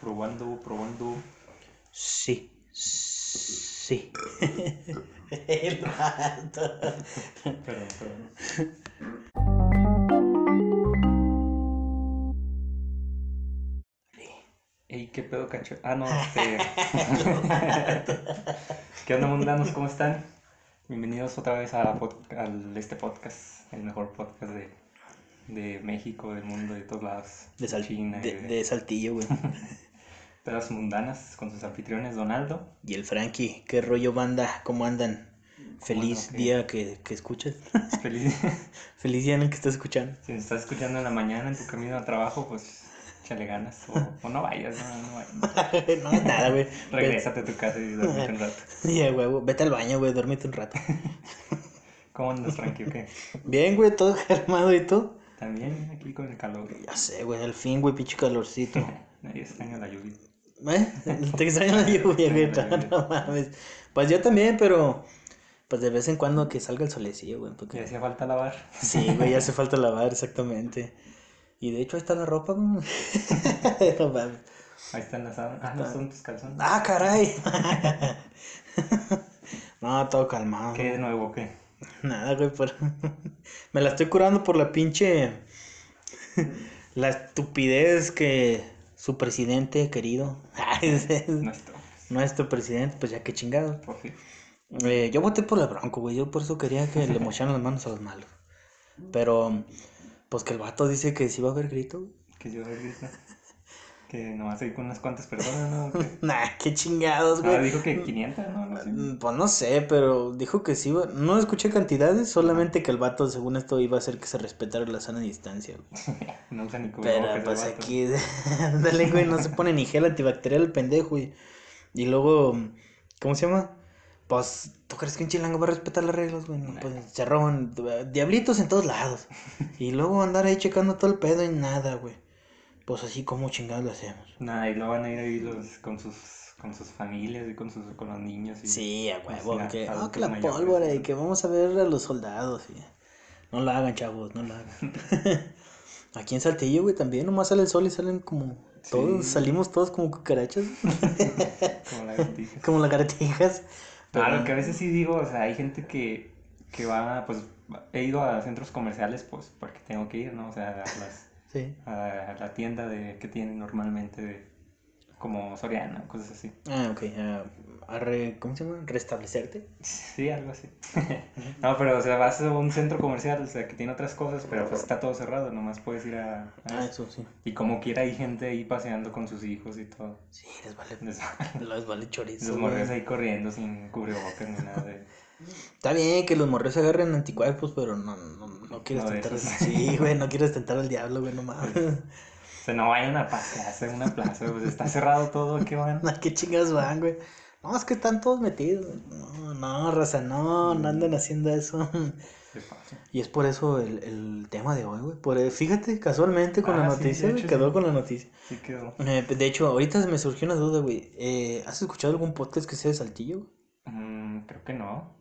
Probando, probando. Sí. Sí. El vato. Perdón, perdón. Ey, qué pedo, cacho. Ah, no, este. ¿Qué onda, mundanos? ¿Cómo están? Bienvenidos otra vez a, al- este podcast, el mejor podcast de, de México, del mundo, de todos lados. De, sal- China, y de, de, de Saltillo, güey. pedas mundanas con sus anfitriones, Donaldo. Y el Frankie, qué rollo banda, ¿cómo andan? Feliz día que, que escuchas. Feliz. Feliz día en el que estás escuchando. si estás escuchando en la mañana en tu camino al trabajo, pues échale ganas. O, o no vayas, no, no vayas. no, nada, güey. Regrésate a tu casa y duérmete un rato. Ya, huevo. Vete al baño, güey, duérmete un rato. ¿Cómo andas, Frankie? ¿O qué? Bien, güey, todo calmado y tú. También aquí con el calor. Ya sé, güey, al fin, güey, pinche calorcito. Nadie extraña la lluvia. ¿Eh? Te extraño la lluvia, güey. No mames. Pues yo también, pero. Pues de vez en cuando que salga el solecillo, güey. Que Porque... hacía falta lavar. Sí, güey, ya hace falta lavar, exactamente. Y de hecho ahí está la ropa, güey. No mames. Ahí están las sábanas. Ah, no son tus calzones. ¡Ah, caray! No, todo calmado. ¿Qué de nuevo? ¿Qué? Nada, güey, por... Me la estoy curando por la pinche... La estupidez que su presidente querido... Nuestro. Nuestro presidente, pues ya que chingado. Eh, yo voté por la Bronco, güey. Yo por eso quería que le mocharan las manos a los malos. Pero, pues que el vato dice que sí va a haber grito. Que yo grito. Que nomás ahí con unas cuantas personas, ¿no? Nah, qué chingados, Ah, güey. dijo que 500, ¿no? No sé. Mm, Pues no sé, pero dijo que sí. iba- No escuché cantidades, solamente que el vato, según esto, iba a hacer que se respetara la sana distancia. güey. No usa ni cubrebocas Pero pues aquí, dale, güey, no se pone ni gel antibacterial el pendejo. Y, y luego, ¿cómo se llama? Pues, ¿tú crees que un chilango va a respetar las reglas, güey? No, pues se roban eh, diablitos en todos lados. Y luego andar ahí checando todo el pedo y nada, güey. Pues así como chingados lo hacemos. Nada, y luego van a ir ahí los, con sus con sus familias y con sus con los niños. Y... Sí, a huevo, que, a- ah, que la mayores, pólvora ¿no? y que vamos a ver a los soldados. Y... No lo hagan, chavos, no lo hagan. Aquí en Saltillo, güey, también nomás sale el sol y salen como todos, salimos todos como cucarachas, Como la gatija. como lagartijas. Pero- Ah, lo que a veces sí digo, o sea, hay gente que, que va, pues, he ido a centros comerciales, pues, porque tengo que ir, ¿no? O sea, a, las, Sí. a la tienda de, que tienen normalmente, de, como Soriana, cosas así. Ah, ok. ah, a re- ¿Cómo se llama? ¿Restablecerte? Sí, algo así. no, pero, o sea, vas a un centro comercial, o sea, que tiene otras cosas, pero pues está todo cerrado, nomás puedes ir a... a Ah, eso. eso sí. Y como quiera hay gente ahí paseando con sus hijos y todo. Sí, les vale, Les, les vale chorizo. los morres ahí corriendo sin cubrebocas ni nada de... Está bien que los morros agarren anticuerpos, pero no, no, no quieres No tentar. esos. Sí, güey, no quieres tentar al diablo, güey, no mames. O sea, no vayan a pasearse en una plaza, pues está cerrado todo, ¿qué van? ¿A qué chingados van, güey? No, es que están todos metidos. No, no, raza, no, no andan haciendo eso. Se pasa. Y es por eso el, el tema de hoy, güey. Por, eh, fíjate, casualmente con la Ah, sí, noticia, güey, hecho, quedó sí. con la noticia. Sí quedó. Eh, de hecho, ahorita me surgió una duda, güey. Eh, ¿Has escuchado algún podcast que sea de Saltillo? Mm, creo que no.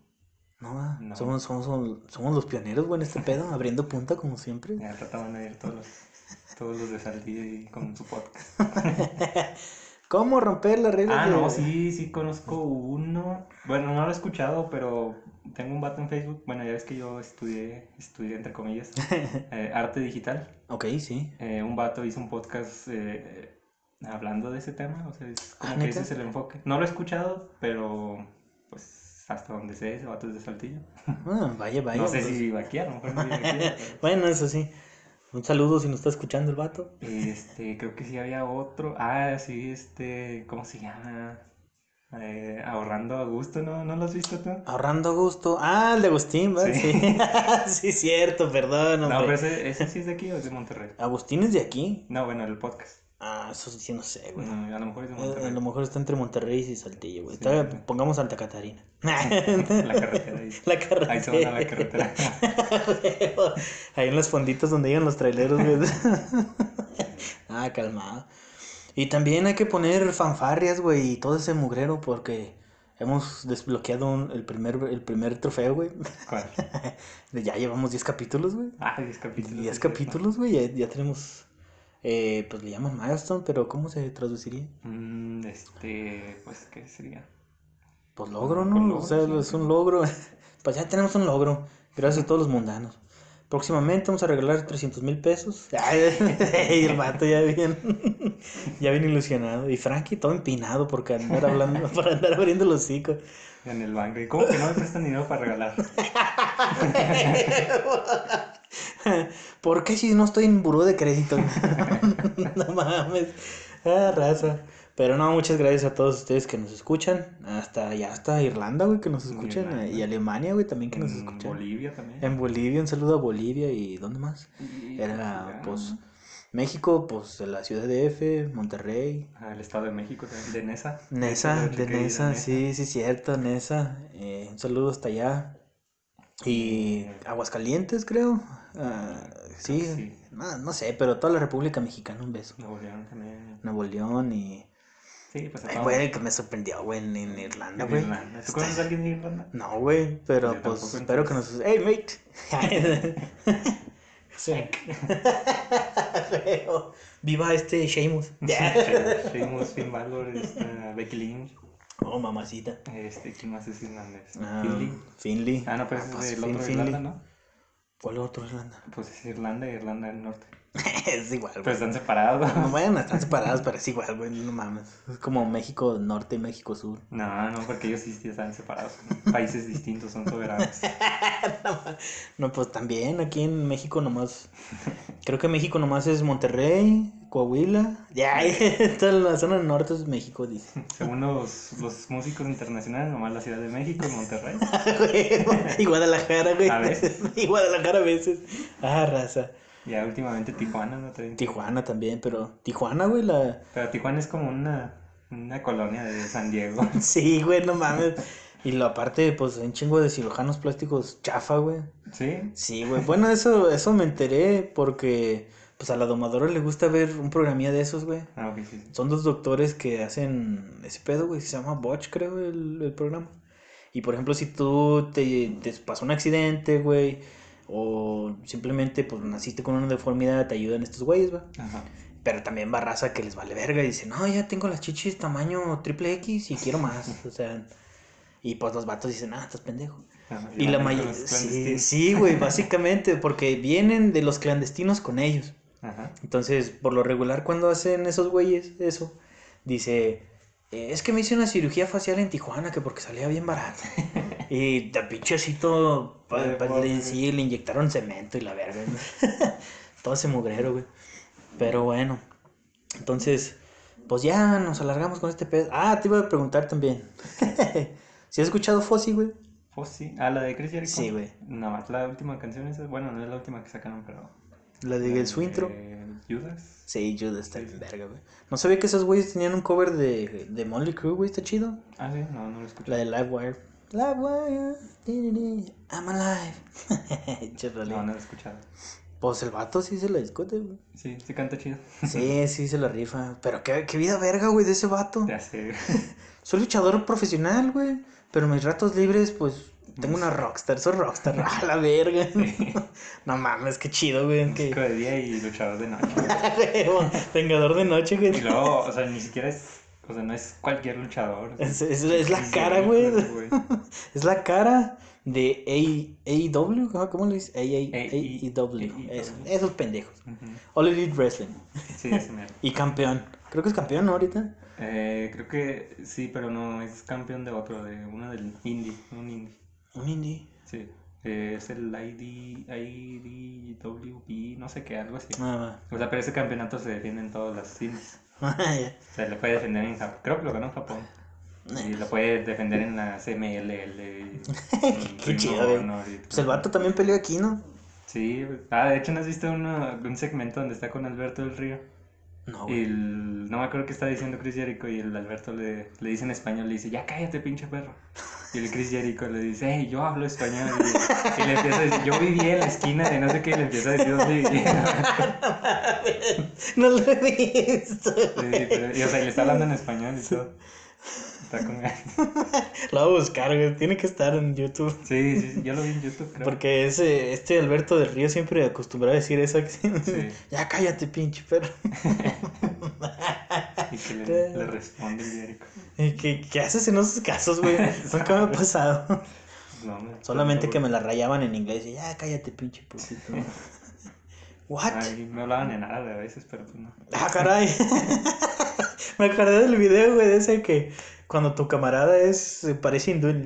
No. No. Somos, somos, somos los pioneros, güey, en este pedo, abriendo punta como siempre. Ya trataban de ir todos los, todos los de Saltillo y con su podcast. ¿Cómo romper las reglas Ah, de- no, sí, sí conozco uno. Bueno, no lo he escuchado, pero tengo un vato en Facebook. Bueno, ya ves que yo estudié, estudié entre comillas, eh, arte digital. Ok, sí. Eh, un vato hizo un podcast eh, hablando de ese tema, o sea, es como Ah, que ¿neta? ese es el enfoque. No lo he escuchado, pero pues hasta donde sé, ese vato es de Saltillo. Ah, vaya, vaya. no sé pues. si aquí, a lo mejor no pero- Bueno, eso sí. Un saludo si nos está escuchando el vato. Este, creo que sí había otro. Ah, sí, este, ¿cómo se llama? Eh, ahorrando a gusto, ¿no? ¿No lo has visto tú? Ahorrando a gusto. Ah, el de Agustín, ¿verdad? Sí. Sí. Sí, cierto, perdón, No, pero ese, ese sí es de aquí o es de Monterrey. Agustín es de aquí. No, bueno, el podcast. Ah, eso sí, no sé, güey. A lo mejor es de Eh, A Monterrey. lo mejor está entre Monterrey y Saltillo, güey. Sí. Pongamos Santa Catarina. La carretera ahí. La carretera. Ahí se van a la carretera. Ahí en las fonditas donde llegan los traileros, güey. ah, calmado. Y también hay que poner fanfarrias, güey, y todo ese mugrero porque hemos desbloqueado un- el primer el primer trofeo, güey. ¿Cuál? Ya llevamos 10 capítulos, güey. Ah, 10 capítulos. 10 sí, capítulos, güey, ya, ya tenemos Eh, pues le llaman milestone, pero ¿cómo se traduciría? Mm, este, pues, ¿qué sería? Pues logro, Pues ¿no? logro, o sea, sí, es un logro. Pues ya tenemos un logro. Gracias a todos los mundanos. Próximamente vamos a regalar 300 mil pesos. y el vato ya bien, ya bien ilusionado. Y Frankie todo empinado porque andar hablando, para andar abriendo los hocico. En el banco. ¿Y cómo que no me prestan dinero para regalar? ¿Por qué si no estoy en buró de crédito? no mames. Ah, raza. Pero no, muchas gracias a todos ustedes que nos escuchan. Hasta ya hasta Irlanda, güey, que nos escuchan. Irlanda. Y Alemania, güey, también que nos En escuchan. Bolivia también. En Bolivia, un saludo a Bolivia y ¿dónde más? Y- Era, ya. pues, México, pues, de la ciudad de F, Monterrey, Ah, el Estado de México también, de Nesa. Nesa, Esa de Nesa, sí, sí, cierto, Nesa. Eh, un saludo hasta allá. Y Aguascalientes, creo. Ah, sí, sí. No, no sé, pero toda la República Mexicana, un beso. Nuevo León también. Nuevo León y... Sí, pues Ay, güey, que me sorprendió, güey, en, en Irlanda, güey. ¿Tú conoces a alguien de Irlanda? No, güey, pero Yo pues espero que nos... ¡Hey, mate! Sí. Viva este Sheamus. Seguimos Finn Balor, esta, Becky Lynch. Oh, mamacita. Este, ¿quién más es irlandés? Ah, Finley. Finley. Ah, no, pero ese pues, es del otro Finley. Irlanda, ¿no? ¿Cuál otro Irlanda? Pues es Irlanda y Irlanda del Norte. es igual, Pero güey. están separados. No, bueno, están separadas, pero es igual, güey. No mames. Es como México Norte y México Sur. No, no, porque ellos sí están separados. Países distintos, son soberanos. No, pues también aquí en México nomás. Creo que México nomás es Monterrey, Coahuila. Ya, toda la zona del norte es México, dice. Según los, los músicos internacionales, nomás la Ciudad de México Monterrey. y Guadalajara, güey. A veces. Y Guadalajara a veces. Ah, raza. Ya últimamente Tijuana, ¿no? También. Tijuana también, pero Tijuana, güey, la. Pero Tijuana es como una, una colonia de San Diego. Sí, güey, no mames. Y lo aparte, pues, un chingo de cirujanos plásticos chafa, güey. ¿Sí? Sí, güey. Bueno, eso, eso me enteré porque, pues, a la domadora le gusta ver un programilla de esos, güey. Ah, ok, sí. sí. Son dos doctores que hacen ese pedo, güey. Se llama Botch, creo, el, el programa. Y, por ejemplo, si tú te, te pasó un accidente, güey, o simplemente, pues, naciste con una deformidad, te ayudan estos güeyes, güey. Ajá. Pero también va raza que les vale verga y dice, no, ya tengo las chichis tamaño triple X y quiero más. O sea, y pues los vatos dicen, ah, estás pendejo. Ajá, Y la mayoría, sí, sí, güey, básicamente, porque vienen de los clandestinos con ellos. Ajá. Entonces, por lo regular, cuando hacen esos güeyes eso, dice, "Eh, es que me hice una cirugía facial en Tijuana, que porque salía bien barato. y de pinche así todo, pa- le, sí, le inyectaron cemento y la verga. todo ese mugrero, güey. Pero bueno, entonces, pues ya nos alargamos con este pedo. Ah, te iba a preguntar también. ¿Si has escuchado Fossi, güey? Fossi. Ah, la de Chris Jericho. Sí, güey. Nada más la última canción esa. Bueno, no es la última que sacaron, pero. La de su intro. Eh, Judas. Sí, Judas está bien verga, güey. No sabía que esos güeyes tenían un cover de, de Molly Crew, güey, está chido. Ah, sí, no, no lo escuché. La de Livewire. Livewire, I'm alive. No, no lo he escuchado. Pues el vato sí se la discute, güey. Sí, sí canta chido. Sí, sí se la rifa. Pero qué, qué vida verga, güey, de ese vato. Ya sé. Soy luchador profesional, güey. Pero mis ratos libres, pues, tengo una rockstar. Soy rockstar. A la verga. No mames, qué chido, güey. Músico Que... de día y luchador de noche. Vengador de noche, Y güey. luego, o sea, ni siquiera es. O sea, no es cualquier luchador. Es, es- es la cara, güey. Es la cara de A- AEW. ¿cómo- ¿Cómo le dices? AEW. Eso, esos pendejos. All Elite Wrestling. Sí, mero. Y campeón. Creo que es campeón, ¿no? Ahorita. Eh, creo que sí, pero no, es campeón de otro, de uno del indie, un indie. Un indie. Sí. Eh, es el ID, IDWP, no sé qué, algo así. Ah, O sea, pero ese campeonato se defiende en todas las indies. sea, lo puede defender en Japón. Creo que lo ganó en Japón. Y lo puede defender en la CMLL. Qué chido, y Pues el vato también peleó aquí, ¿no? Sí, ah, de hecho, ¿no has visto uno, un segmento donde está con Alberto del Río? No, Y el- no me acuerdo qué está diciendo Chris Jericho y el Alberto le, le dice en español, le dice, ya cállate pinche perro. Y el Chris Jericho le dice, hey, yo hablo español. Y, y le empieza a decir, yo vivía en la esquina de no sé qué, y le empieza a decir dónde vivía. No lo he visto. Sí, pero- y, o sea, y le está hablando en español y todo. Está con. Lo voy a buscar, güey. Tiene que estar en YouTube. Sí, sí, yo lo vi en YouTube, creo. Porque ese, este Alberto del Río siempre acostumbraba a decir eso. que sí. Ya cállate, pinche perro. Y que le, le responde el Jericho. ¿Y ¿Qué, ¿Qué haces en esos casos, güey? Nunca me ha pasado. No, hombre, Solamente que me la rayaban en inglés. Y ya cállate, pinche putito. ¿What? Ay, me hablaban en árabe a veces, pero pues no. Ah, caray. me acordé del video, güey, de ese que cuando tu camarada es se parece hindú.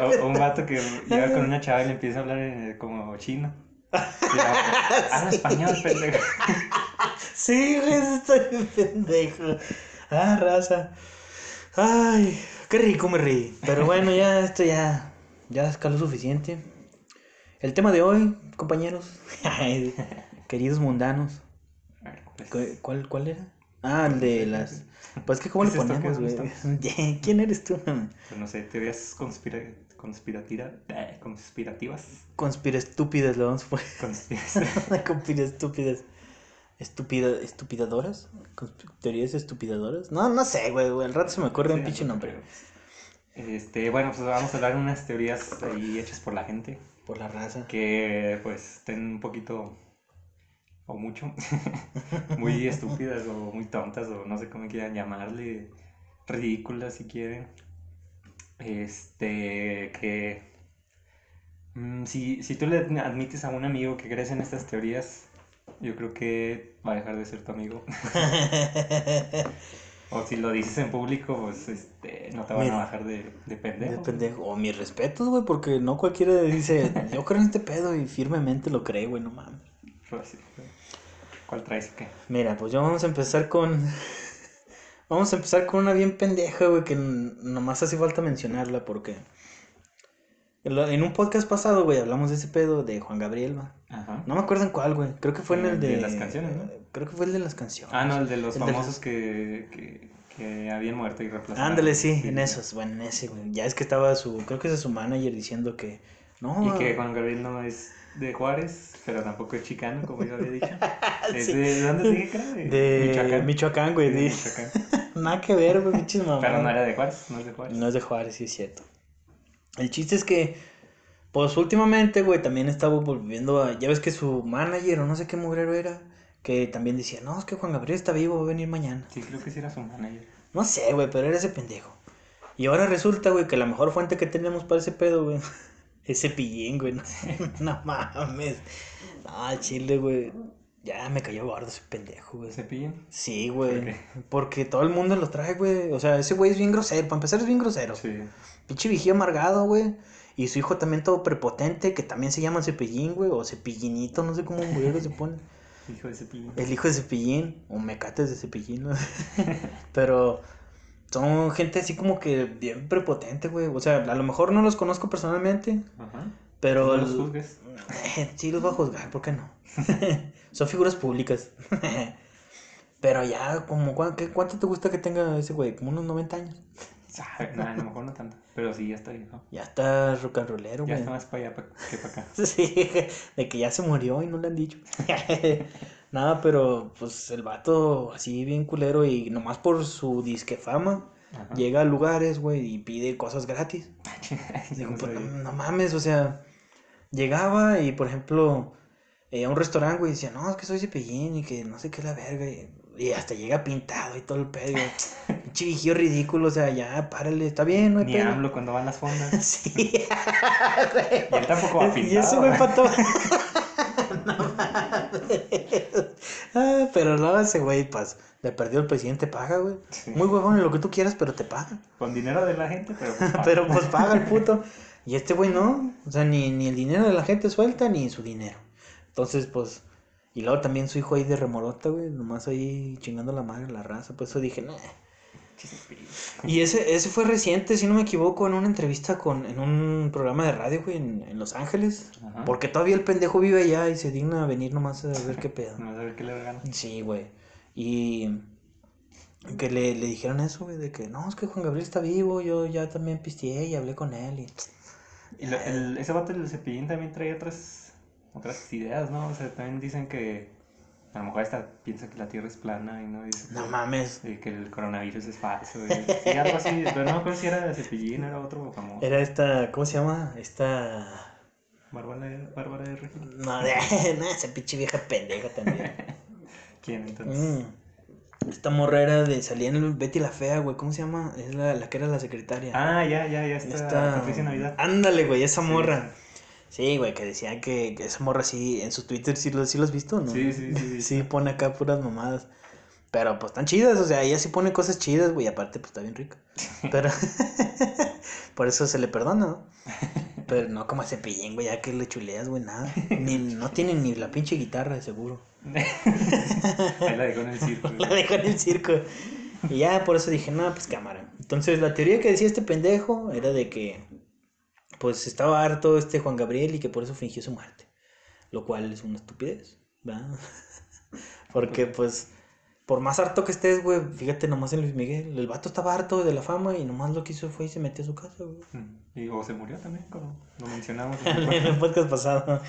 O, un vato que llega con una chava y le empieza a hablar en- como chino. Habla español, pendejo. Sí, güey, bien pendejo. Ah, raza. Ay, qué rico me reí. Pero bueno, ya esto ya, ya escaló suficiente. El tema de hoy, compañeros, queridos mundanos, pues, ¿cu- ¿cuál, cuál era? Ah, el de las... Pues que cómo le ¿Es esto ponemos, güey. ¿Quién eres tú? pues no sé, teorías conspira conspirativa- eh, conspirativas. Conspira estúpidas, lo vamos a poner. Conspira estúpidas. Estúpida, ¿Estupidadoras? ¿Teorías estupidadoras? No, no sé, güey. Al rato se me ocurre un Sí, pinche no nombre. Este, bueno, pues vamos a hablar de unas teorías ahí hechas por la gente Por la raza. que pues estén un poquito o mucho muy estúpidas o muy tontas o no sé cómo quieran llamarle, ridículas si quieren. Este, que mm, si, si tú le admites a un amigo que crees en estas teorías, yo creo que va a dejar de ser tu amigo. O si lo dices en público, pues este, no te van Mira. a bajar de, de pendejo. De pendejo. O mis respetos, güey, porque no cualquiera dice, yo creo en este pedo y firmemente lo cree, güey, no mames. ¿Cuál traes o qué? Mira, pues ya vamos a empezar con. Vamos a empezar con una bien pendeja, güey, que nomás hace falta mencionarla porque. En un podcast pasado, güey, hablamos de ese pedo de Juan Gabriel, va. Ajá. No me acuerdo en cuál, güey. Creo que fue en El el de de. las canciones, ¿no? Creo que fue el de las canciones. Ah, no, el de los El de- famosos que, que, que habían muerto y reemplazaron. Ándale, sí, en esos, bueno, en ese, güey. Ya es que estaba su. Creo que es su manager diciendo que. No, Y que Juan Gabriel no es de Juárez, pero tampoco es chicano, como yo había dicho. Es Sí. de, ¿de dónde te dije que era? de Michoacán. Michoacán, güey. Sí, de Michoacán. Nada que ver, güey, pinches mamadas. Pero no era de Juárez, no es de Juárez. No es de Juárez, sí es cierto. El chiste es que, pues últimamente, güey, también estaba volviendo a. Ya ves que su manager o no sé qué mugrero era, que también decía, no, es que Juan Gabriel está vivo, va a venir mañana. Sí, creo que sí era su manager. No sé, güey, pero era ese pendejo. Y ahora resulta, güey, que la mejor fuente que tenemos para ese pedo, güey, es Cepillín, güey. No, no mames. Ah, chile, güey. Ya me cayó gordo ese pendejo, güey. ¿Cepillín? Sí, ¿Por güey. qué? Porque todo el mundo lo trae, güey. O sea, ese güey es bien grosero. Para empezar, es bien grosero. Sí. Pinche vigía amargado, güey. Y su hijo también todo prepotente, que también se llama Cepillín, güey. O Cepillinito, no sé cómo güey se pone. Hijo de Cepillín. El hijo de Cepillín. O Mecates de Cepillín, ¿no? Pero son gente así como que bien prepotente, güey. O sea, a lo mejor no los conozco personalmente. Ajá. Pero... No los juzgues. Sí, los voy a juzgar, ¿por qué no? Son figuras públicas. Pero ya, como, ¿cuán- qué- ¿cuánto te gusta que tenga ese güey? Como unos 90 años. Sabe, No, a lo mejor no tanto. Pero sí, ya está viejo. Ya está rock and rollero, Ya güey. está más para allá que para acá. Sí, de que ya se murió y no le han dicho. Nada, pero pues el vato así bien culero y nomás por su disque fama Ajá. llega a lugares, güey, y pide cosas gratis. Digo, no pues, no, no mames, o sea, llegaba y por ejemplo eh, a un restaurante, güey, decía, no, es que soy cepillín y que no sé qué es la verga. Y, y hasta llega pintado y todo el pedo. y, Pinche ridículo, o sea, ya, párale, está bien, no hay Ni pedo. hablo cuando van las fondas. Sí, Y él tampoco va Y ese pintado. güey pato. no mames. Ah, pero no, ese güey, pues, le perdió el presidente, paga, güey. Sí. Muy huevón en lo que tú quieras, pero te paga. Con dinero de la gente, pero. pues, Pero pues paga el puto. Y este güey no. O sea, ni, ni el dinero de la gente suelta, ni su dinero. Entonces, pues. Y luego también su hijo ahí de remorota, güey. Nomás ahí chingando la madre, la raza. Pues eso dije, nah. Y ese, ese fue reciente, si no me equivoco, en una entrevista con, en un programa de radio, güey, en, en Los Ángeles. Ajá. Porque todavía el pendejo vive allá y se digna a venir nomás a ver qué pedo. A ver qué le regalan. Sí, güey. Y que le, le dijeron eso, güey, de que no, es que Juan Gabriel está vivo, yo ya también pisteé y hablé con él. Y... Y lo- el- ese vato del cepillín también trae otras, otras ideas, ¿no? O sea, también dicen que, A lo mejor hasta piensa que la Tierra es plana y no dice No que- mames. y que el coronavirus es falso. Y, y algo así, pero no me acuerdo si era Cepillín, era otro famoso. Era esta, ¿cómo se llama? Esta... Bárbara, Bárbara de Regil. No, de... no, esa pinche vieja pendeja también. ¿Quién entonces? Mm. Esta morra era de, salía en el Betty la Fea, güey, ¿cómo se llama? Es la, la que era la secretaria. Ah, ya, ya, ya está. Esta... Patricia Navidad. Ándale, güey, esa morra. Sí, güey, que decía que, que esa morra sí, en su Twitter sí lo, sí lo has visto, ¿no? Sí, sí, sí. Sí, pone acá puras mamadas. Pero pues están chidas, o sea, ella sí pone cosas chidas, güey, aparte pues está bien rica. Pero por eso se le perdona, ¿no? Pero no como a Cepillín, güey, ya que le chuleas, güey, nada. Ni, no tiene ni la pinche guitarra, de seguro. Ahí la dejó en el circo. La dejó en el circo. Y ya por eso dije, no, pues cámara. Entonces la teoría que decía este pendejo era de que pues estaba harto este Juan Gabriel y que por eso fingió su muerte. Lo cual es una estupidez, ¿verdad? Porque pues por más harto que estés, güey, fíjate nomás en Luis Miguel, el vato estaba harto de la fama y nomás lo que hizo fue y se metió a su casa, güey. Mm. Y o se murió también, como lo mencionamos. En el podcast pasado.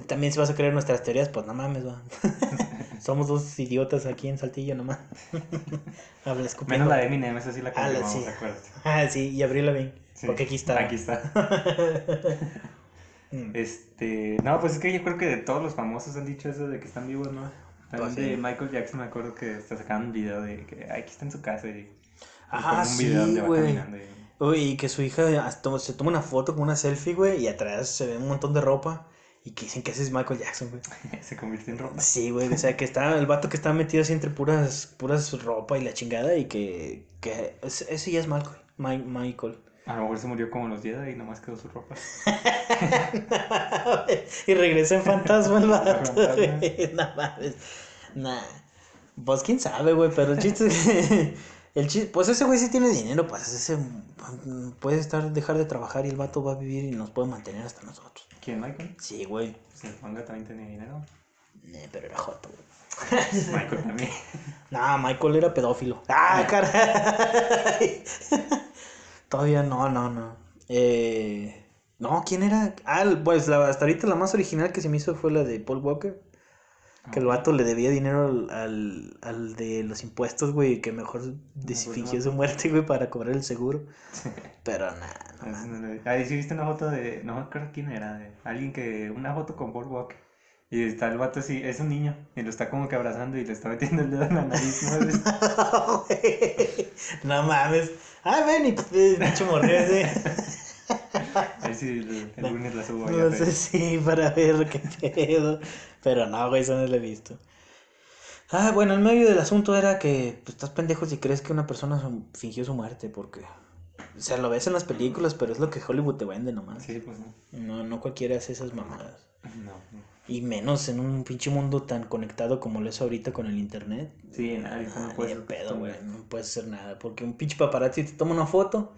También si vas a creer nuestras teorías, pues no mames, va. Somos dos idiotas aquí en Saltillo nomás. Habla. Menos la de Eminem, esa sí la Ah, confirmamos, sí. ¿te acuerdas? Ah, sí, y Abril bien. Sí. Porque aquí está. Aquí está. Mm. Este, no, pues es que yo creo que de todos los famosos han dicho eso de que están vivos, ¿no? También Pues sí. de Michael Jackson me acuerdo que hasta sacaban un video de que "Ay, aquí está en su casa y, Ah, ponen un video sí, va güey. caminando y- Uy, y que su hija se toma una foto con una selfie, güey, y atrás se ve un montón de ropa. Y que dicen que ese es Michael Jackson, güey. se convirtió en ropa. Sí, güey, o sea, que está el vato que está metido así entre puras, puras ropa y la chingada, y que, que ese, ya es Michael. Mi- Michael. A lo mejor se murió como los Jedi y nomás quedó su ropa. y regresa en fantasma el vato. No mames. Nah. Pues quién sabe, güey, pero el chiste es que. El chiste, pues ese güey sí tiene dinero, pues ese mm, puede estar, dejar de trabajar y el vato va a vivir y nos puede mantener hasta nosotros. ¿Quién, Michael? Sí, güey. Pues el manga también tenía dinero. Eh, pero era joto, güey. Michael también. No, Michael era pedófilo. ¡Ah, caray! Todavía no, no, no. Eh, no, ¿quién era? Ah, pues la, hasta ahorita la más original que se me hizo fue la de Paul Walker. Que el vato le debía dinero al, al, al de los impuestos, güey, que mejor des- pues, fingió su muerte, güey, para cobrar el seguro. Pero nada, no, Ahí sí viste una foto de. No me acuerdo quién era. De alguien que. Una foto con Walker. Y está el vato así. Es un niño. Y lo está como que abrazando y le está metiendo el dedo en la nariz. ¿no? no mames. Ah, ven y pinche morrió ese. Ahí sí, el, el lunes la subo. No sé si para ver qué pedo. Pero no, güey, eso no lo he visto. Ah, bueno, el medio del asunto era que pues, estás pendejo si crees que una persona su- fingió su muerte, porque. O sea, lo ves en las películas, pero es lo que Hollywood te vende nomás. Sí, pues no. No, no cualquiera hace esas mamadas. No, no. Y menos en un pinche mundo tan conectado como lo es ahorita con el internet. Sí, ahorita Ah, no puedes. pedo, güey. No puedes hacer nada. Porque un pinche paparazzi te toma una foto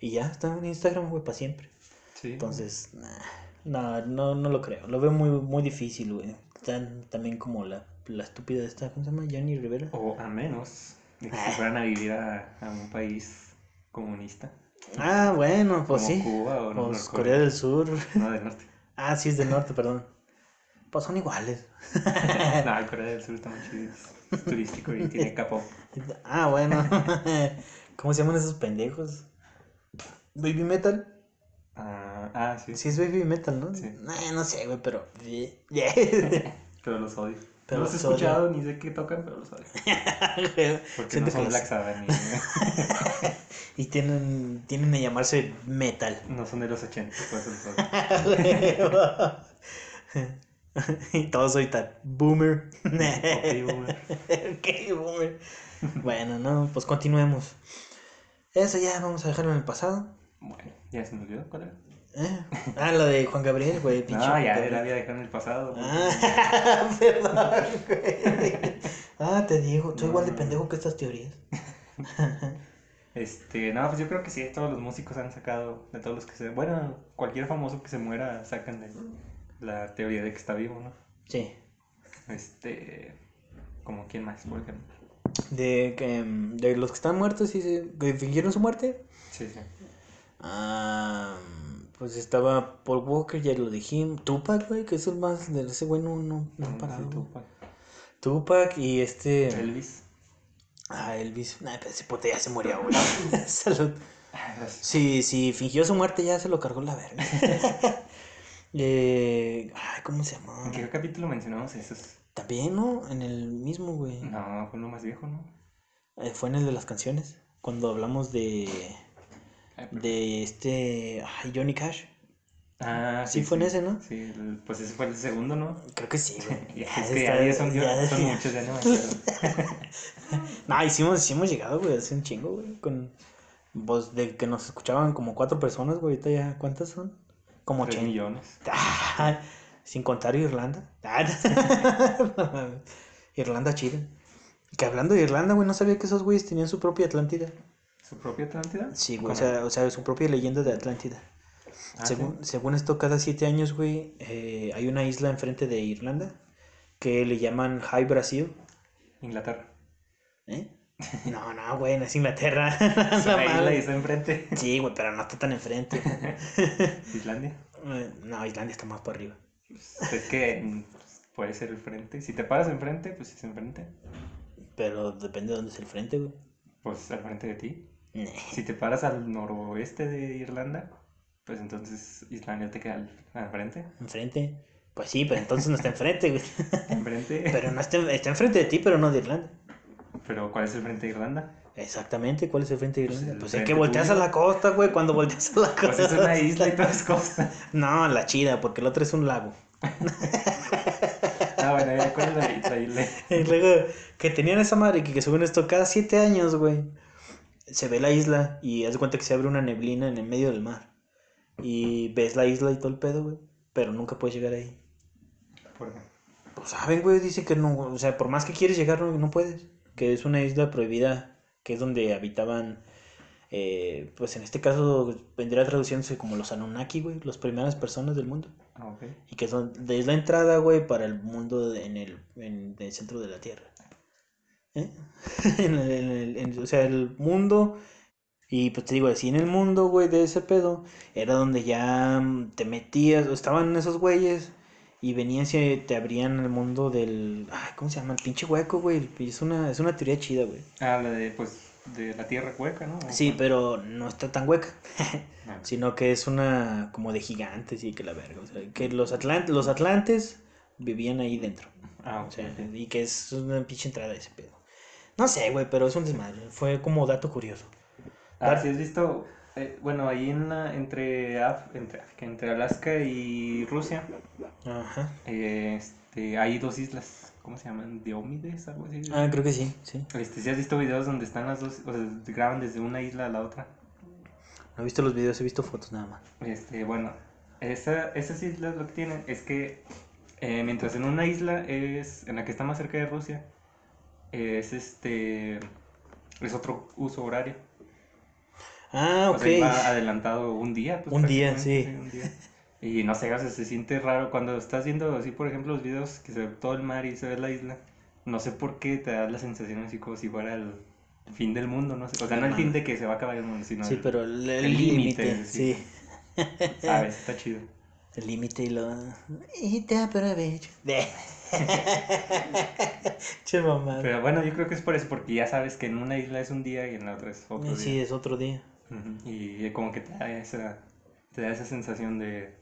y ya está en Instagram, güey, para siempre. Sí. Entonces, nah, no, no, no lo creo. Lo veo muy, muy difícil, güey. Tan- también como la, la estúpida de esta, ¿cómo se llama? Jenny Rivera. O a menos de que Ah. se fueran a vivir a, a un país comunista. Ah, bueno, pues como sí. Cuba o Pues Norcorea. Corea del Sur. No, del norte. Ah, sí, es del norte, perdón. Pues son iguales. no, el Corea del Sur está muy chido. Es turístico y tiene K-pop. Ah, bueno. ¿Cómo se llaman esos pendejos? Baby Metal. Ah, ah, sí. Sí, es Baby Metal, ¿no? Sí. No sé, güey, pero. Pero los odio. Pero no los he odio. escuchado ni sé qué tocan, pero los odio. Porque Siento no son Black Sabbath Y tienen, tienen que llamarse Metal. No son de los 80, por eso los odio. y todos soy tan boomer. Ok, boomer. Ok, boomer. Bueno, no, pues continuemos. Eso ya vamos a dejarlo en el pasado. Bueno, ya se me olvidó cuál era. ¿Eh? Ah, la de Juan Gabriel, güey. pinche No, ya la había dejado en el pasado. Ah, perdón, güey. Ah, te digo, soy igual de pendejo que estas teorías. Este, no, pues yo creo que sí, todos los músicos han sacado, de todos los que se... Bueno, cualquier famoso que se muera sacan de la teoría de que está vivo, ¿no? Sí. Este, como quién más, por ejemplo. De, que, mm, de los que están muertos y se, que fingieron su muerte. Sí, sí. Ah, pues estaba Paul Walker, ya lo dijimos. Tupac, güey, que es el más de ese güey no, no, no Mm, parado. sí. Tupac. Tupac y este. Elvis. Ah, Elvis. Nah, pero ese puto ya se murió, güey. Salud. Sí, sí, fingió su muerte, ya se lo cargó la verga. eh, ay, ¿cómo se llama? ¿En qué capítulo mencionamos esos? También, ¿no? En el mismo, güey. No, fue uno más viejo, ¿no? Eh, fue en el de las canciones. Cuando hablamos de. De este. Ay, Johnny Cash. Ah, Sí, fue en ese, ¿no? Sí, pues ese fue el segundo, ¿no? Creo que sí, güey. Ya es que está- ya son, ya- son muchos, ya no me acuerdo. No, hicimos, hemos llegado, güey, hace un chingo, güey. Con voz de que nos escuchaban como cuatro personas, güey. Ahorita ya, ¿cuántas son? Como Tres 80. millones. Ah, sin contar Irlanda. Ah. Irlanda chida. Que hablando de Irlanda, güey, no sabía que esos güeyes tenían su propia Atlántida. ¿Su propia Atlántida? Sí, güey, o sea, o sea, su propia leyenda de Atlántida. Ah, según, según esto, cada siete años, güey, eh, hay una isla enfrente de Irlanda que le llaman High Brasil. Inglaterra. ¿Eh? No, no, güey, no es Inglaterra. Es una isla y está enfrente. Sí, güey, pero no está tan enfrente. Islandia. Eh, No, Islandia está más para arriba. Pues, es que mm, puede ser el frente. Si te paras enfrente, pues es enfrente. Pero depende de dónde es el frente, güey. Pues al frente de ti. Si te paras al noroeste de Irlanda, pues entonces Islandia te queda al, al frente. ¿Enfrente? Pues sí, pero entonces no está enfrente, güey. Enfrente. Pero no está, está enfrente de ti, pero no de Irlanda. Pero ¿cuál es el frente de Irlanda? Exactamente, ¿cuál es el frente de Pues Irlanda? el Pues es que volteas a la costa, güey, cuando volteas a la costa. Pues es una isla y todas cosas. No, la chida, porque el otro es un lago. Ah, bueno, ya cuál es la isla. La isla. Y luego, que tenían esa madre que, que según esto, cada siete años, güey, se ve la isla y haz de cuenta que se abre una neblina en el medio del mar. Y ves la isla y todo el pedo, güey, pero nunca puedes llegar ahí. ¿Por qué? Pues saben, güey, dicen que no, o sea, por más que quieres llegar, no, no puedes. Que es una isla prohibida, que es donde habitaban, eh, pues en este caso vendría traduciéndose como los Anunnaki, güey, las primeras personas del mundo. Ah, ok. Y que son, es la entrada, güey, para el mundo de- en el, en el centro de la Tierra. ¿Eh? en el- en el- en- o sea, el mundo, y pues te digo, así en el mundo, güey, de ese pedo, era donde ya mm, te metías, o estaban esos güeyes, y venían, se te abrían el mundo del, ay, ¿cómo se llama? El pinche hueco, güey, es una, es una teoría chida, güey. Ah, la de, pues, de la tierra hueca, ¿no? ¿O Sí, pero no está tan hueca. Ah, sino que es una como de gigantes y que la verga, o sea, que los atlantes, los atlantes vivían ahí dentro, Ah, o sea, y que es una pinche entrada de ese pedo. No sé, güey, pero es un desmadre, fue como dato curioso. Ah, si has visto, eh, bueno, ahí en la, entre, Af- entre, entre Alaska y Rusia, Ajá. eh, este, hay dos islas, ¿cómo se llaman? Diomedes, algo así. Ah, creo que sí, sí. Este, si has visto videos donde están las dos, o sea, graban desde una isla a la otra. No he visto los videos, he visto fotos nada más. Este, bueno, esa, esas islas lo que tienen es que eh, mientras en una isla es, en la que está más cerca de Rusia, es este, es otro uso horario. Ah, O ok. sea, va adelantado un día. pues, Un día, sí. un día. Y no sé, o sea, se siente raro cuando estás viendo así, por ejemplo, los videos que se ve todo el mar y se ve la isla. No sé por qué te da la sensación así como si fuera el fin del mundo, no sé. O sea, no el fin de que se va a acabar el mundo, sino Sí, el, pero límite, sí. sí. ¿sabes? Está chido. El límite y lo... Y te aprovecho. che mamada. Pero bueno, yo creo que es por eso, porque ya sabes que en una isla es un día y en la otra es otro Sí, día. es otro día. Y como que te da esa, te da esa sensación de,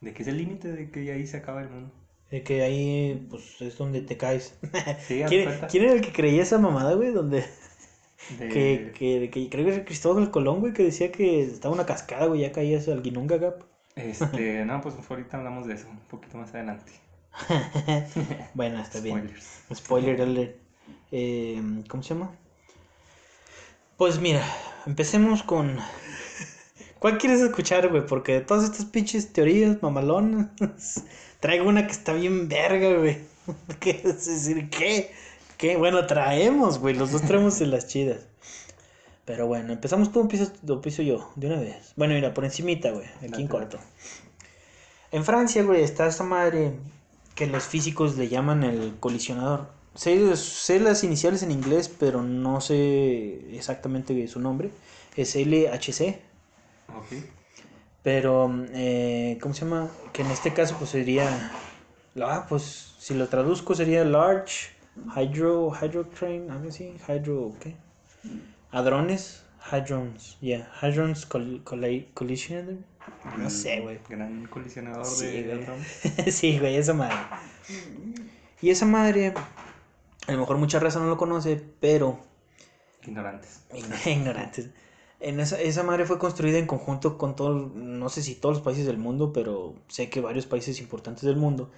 de que es el límite, de que ahí se acaba el mundo. De que ahí, pues, es donde te caes. Sí, ¿Quién, quién era el que creía esa mamada, güey? Donde... De- Que, que, que creo que era Cristóbal Colón, güey, que decía que estaba una cascada, güey, ya caías al Guinunga Gap. Este, no, pues ahorita hablamos de eso, un poquito más adelante. bueno, está bien. Spoilers. Spoiler alert. Eh, ¿Cómo se llama? Pues mira, empecemos con... ¿Cuál quieres escuchar, güey? Porque de todas estas pinches teorías mamalonas, traigo una que está bien verga, güey. ¿Qué es decir? ¿Qué? ¿Qué? Bueno, traemos, güey. Los dos traemos de las chidas. Pero bueno, empezamos tú, empiezo, o empiezo yo, de una vez. Bueno, mira, por encimita, güey, aquí Date, en corto. En Francia, güey, está esta madre que los físicos le llaman el colisionador. Sé, sé las iniciales en inglés, pero no sé exactamente su nombre. Es LHC. Ok. Pero, eh, ¿cómo se llama? Que en este caso pues sería... Ah, pues si lo traduzco sería Large Hydro, Hydro Train, algo así, Hydro, ¿qué? Hadrones, Hadrons, yeah, Hadrons col Collision, no sé, güey. Gran colisionador Sí, de güey. hadrones. sí, güey, esa madre. Y esa madre, a lo mejor mucha raza no lo conoce, pero Ignorantes. ignorantes. En esa, esa madre fue construida en conjunto con todos, no sé si todos los países del mundo, pero sé que varios países importantes del mundo,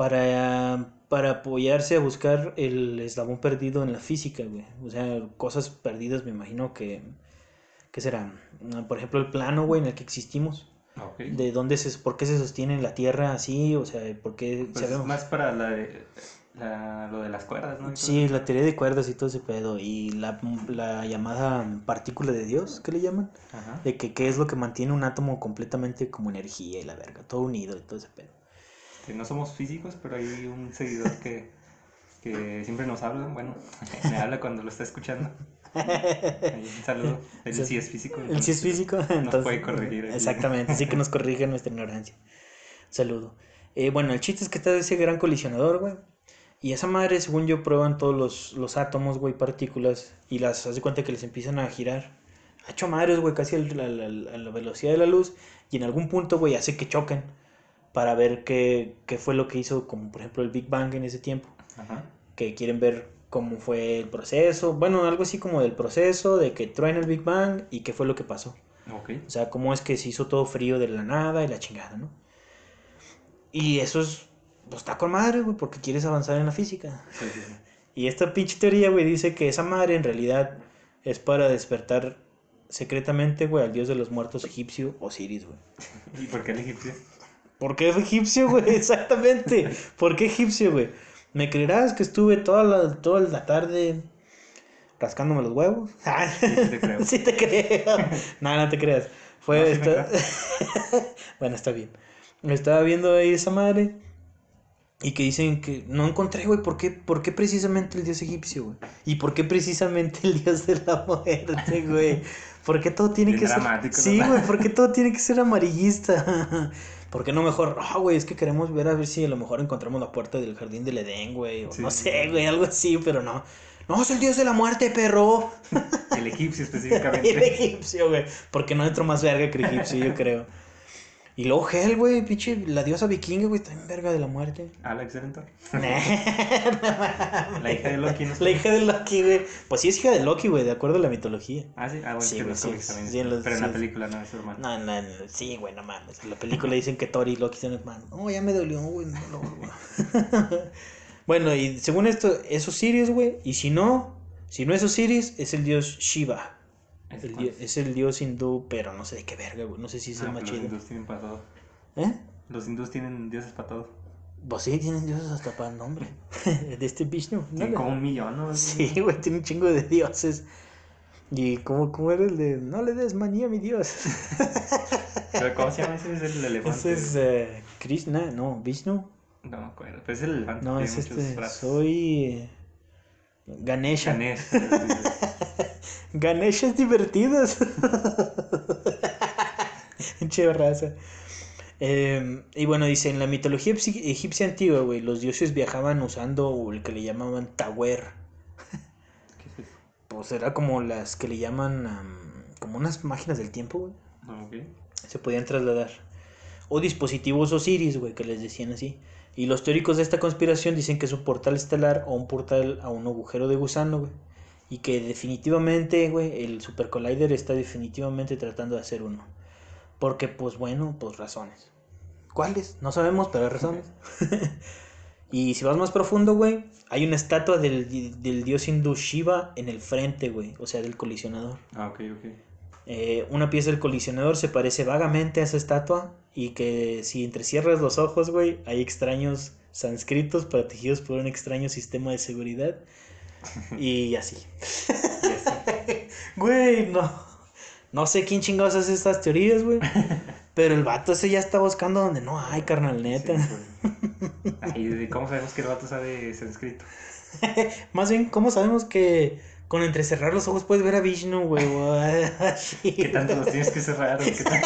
para, para apoyarse a buscar el eslabón perdido en la física, güey. O sea, cosas perdidas, me imagino que, ¿qué será? Ah, Por ejemplo, el plano, güey, en el que existimos. Ok. De dónde se, por qué se sostiene la Tierra así, o sea, por qué Pues sabemos- más para la, de- la- lo de las cuerdas, ¿no? Sí, la teoría de cuerdas y todo ese pedo. Y la, la llamada partícula de Dios, ¿qué le llaman? Ajá. De que qué es lo que mantiene un átomo completamente como energía y la verga, todo unido y todo ese pedo. No somos físicos, pero hay un seguidor que, que siempre nos habla. Bueno, me habla cuando lo está escuchando. Un saludo. Él Sí. es físico. Él sí es entonces, físico, Nos entonces. puede corregir. Exactamente, sí que nos corrige nuestra ignorancia. Saludo. Eh, bueno, el chiste es que está ese gran colisionador, güey. Y esa madre, según yo, prueban todos los, los átomos, güey, partículas. Y las hace cuenta que les empiezan a girar. A hecho madres, güey, casi al- a la velocidad de la luz. Y en algún punto, güey, hace que choquen. Para ver qué, qué fue lo que hizo, como por ejemplo el Big Bang en ese tiempo. Ajá. que quieren ver cómo fue el proceso, bueno, algo así como del proceso, de que truena el Big Bang y qué fue lo que pasó. Ok. O sea, cómo es que se hizo todo frío de la nada y la chingada, ¿no? Y eso es, pues está con madre, güey, porque quieres avanzar en la física. Sí, sí, sí. Y esta pinche teoría, güey, dice que esa madre en realidad es para despertar secretamente, güey, al dios de los muertos egipcio, Osiris, güey. ¿Y por qué el egipcio? ¿Por qué egipcio, güey? Exactamente. ¿Por qué egipcio, güey? ¿Me creerás que estuve toda la, toda la tarde rascándome los huevos? Sí, sí te creo. Sí te creo. no, no te creas. Fue No, sí me bueno, está bien. Estaba viendo ahí esa madre y que dicen que no encontré, güey, ¿por qué, ¿por qué precisamente el dios egipcio, güey? ¿Y por qué precisamente el dios de la muerte, güey? ¿Por qué todo tiene Bien que ser. Sí, güey, ¿por qué todo tiene que ser amarillista? ¿Por qué no mejor, ah, güey, es que queremos ver a ver si a lo mejor encontramos la puerta del jardín del Edén, güey, o Sí, no sé, güey, algo así, pero no. No, es el dios de la muerte, perro. El egipcio el específicamente. egipcio, güey. Porque no entro más verga que el egipcio, yo creo. Y luego Hel, güey, pinche, la diosa vikinga, güey, también verga de la muerte. Alex Erentor. La hija de Loki, ¿no? La hija de Loki, güey. Pues sí es hija de Loki, güey, de acuerdo a la mitología. Ah, sí. Ah, bueno, Sí, güey, los sí, también. sí, los- Pero en la película no es hermano. No, no, no, sí, güey, no mames. En la película dicen que Thor y Loki son hermanos. No, ya me dolió, güey. no, no, güey. bueno, y según esto, es Osiris, güey. Y si no, si no es Osiris, es el dios Shiva. Es El dios- es el dios hindú, pero no sé de qué verga, güey. No sé si es Ah, el más pues los chido. hindús tienen para todo. ¿Eh? Los hindús tienen dioses para todo. Pues sí, tienen dioses hasta para el nombre. de este Vishnu. ¿no? Tienen como un millón, ¿no? Sí, güey, tiene un chingo de dioses. Y como, como era el de no le des manía a mi dios. Pero ¿cómo se llama ese? Es el elefante. Ese es eh, Krishna, no, Vishnu. No me acuerdo. Pero es el elefante. No, es este. Soy. eh, Ganesha. Ganesh. Ganesha es divertidos. Che raza. Eh, y bueno, dice, en la mitología egip- egipcia antigua, güey, los dioses viajaban usando el que le llamaban tawer. ¿Qué es eso? Pues era como las que le llaman, am, como unas máquinas del tiempo, güey. Ah. Se podían trasladar. O dispositivos Osiris, güey, que les decían así. Y los teóricos de esta conspiración dicen que es un portal estelar o un portal a un agujero de gusano, güey. Y que definitivamente, güey, el Super Collider está definitivamente tratando de hacer uno. Porque, pues bueno, pues razones. ¿Cuáles? No sabemos, pero hay razones. y si vas más profundo, güey, hay una estatua del, del dios hindú Shiva en el frente, güey. O sea, del colisionador. Ah, ok, ok. Eh, una pieza del colisionador se parece vagamente a esa estatua y que si entrecierras los ojos, güey, hay extraños sánscritos protegidos por un extraño sistema de seguridad y así. Güey, no. No sé quién chingados hace estas teorías, güey. Pero el vato ese ya está buscando donde no hay, carnal, neta. Sí, pues. Ay, ¿de ¿cómo sabemos que el vato sabe sánscrito? Más bien, ¿cómo sabemos que con entrecerrar los ojos puedes ver a Vishnu, güey? ¿Qué tanto los tienes que cerrar? o ¿Qué tan-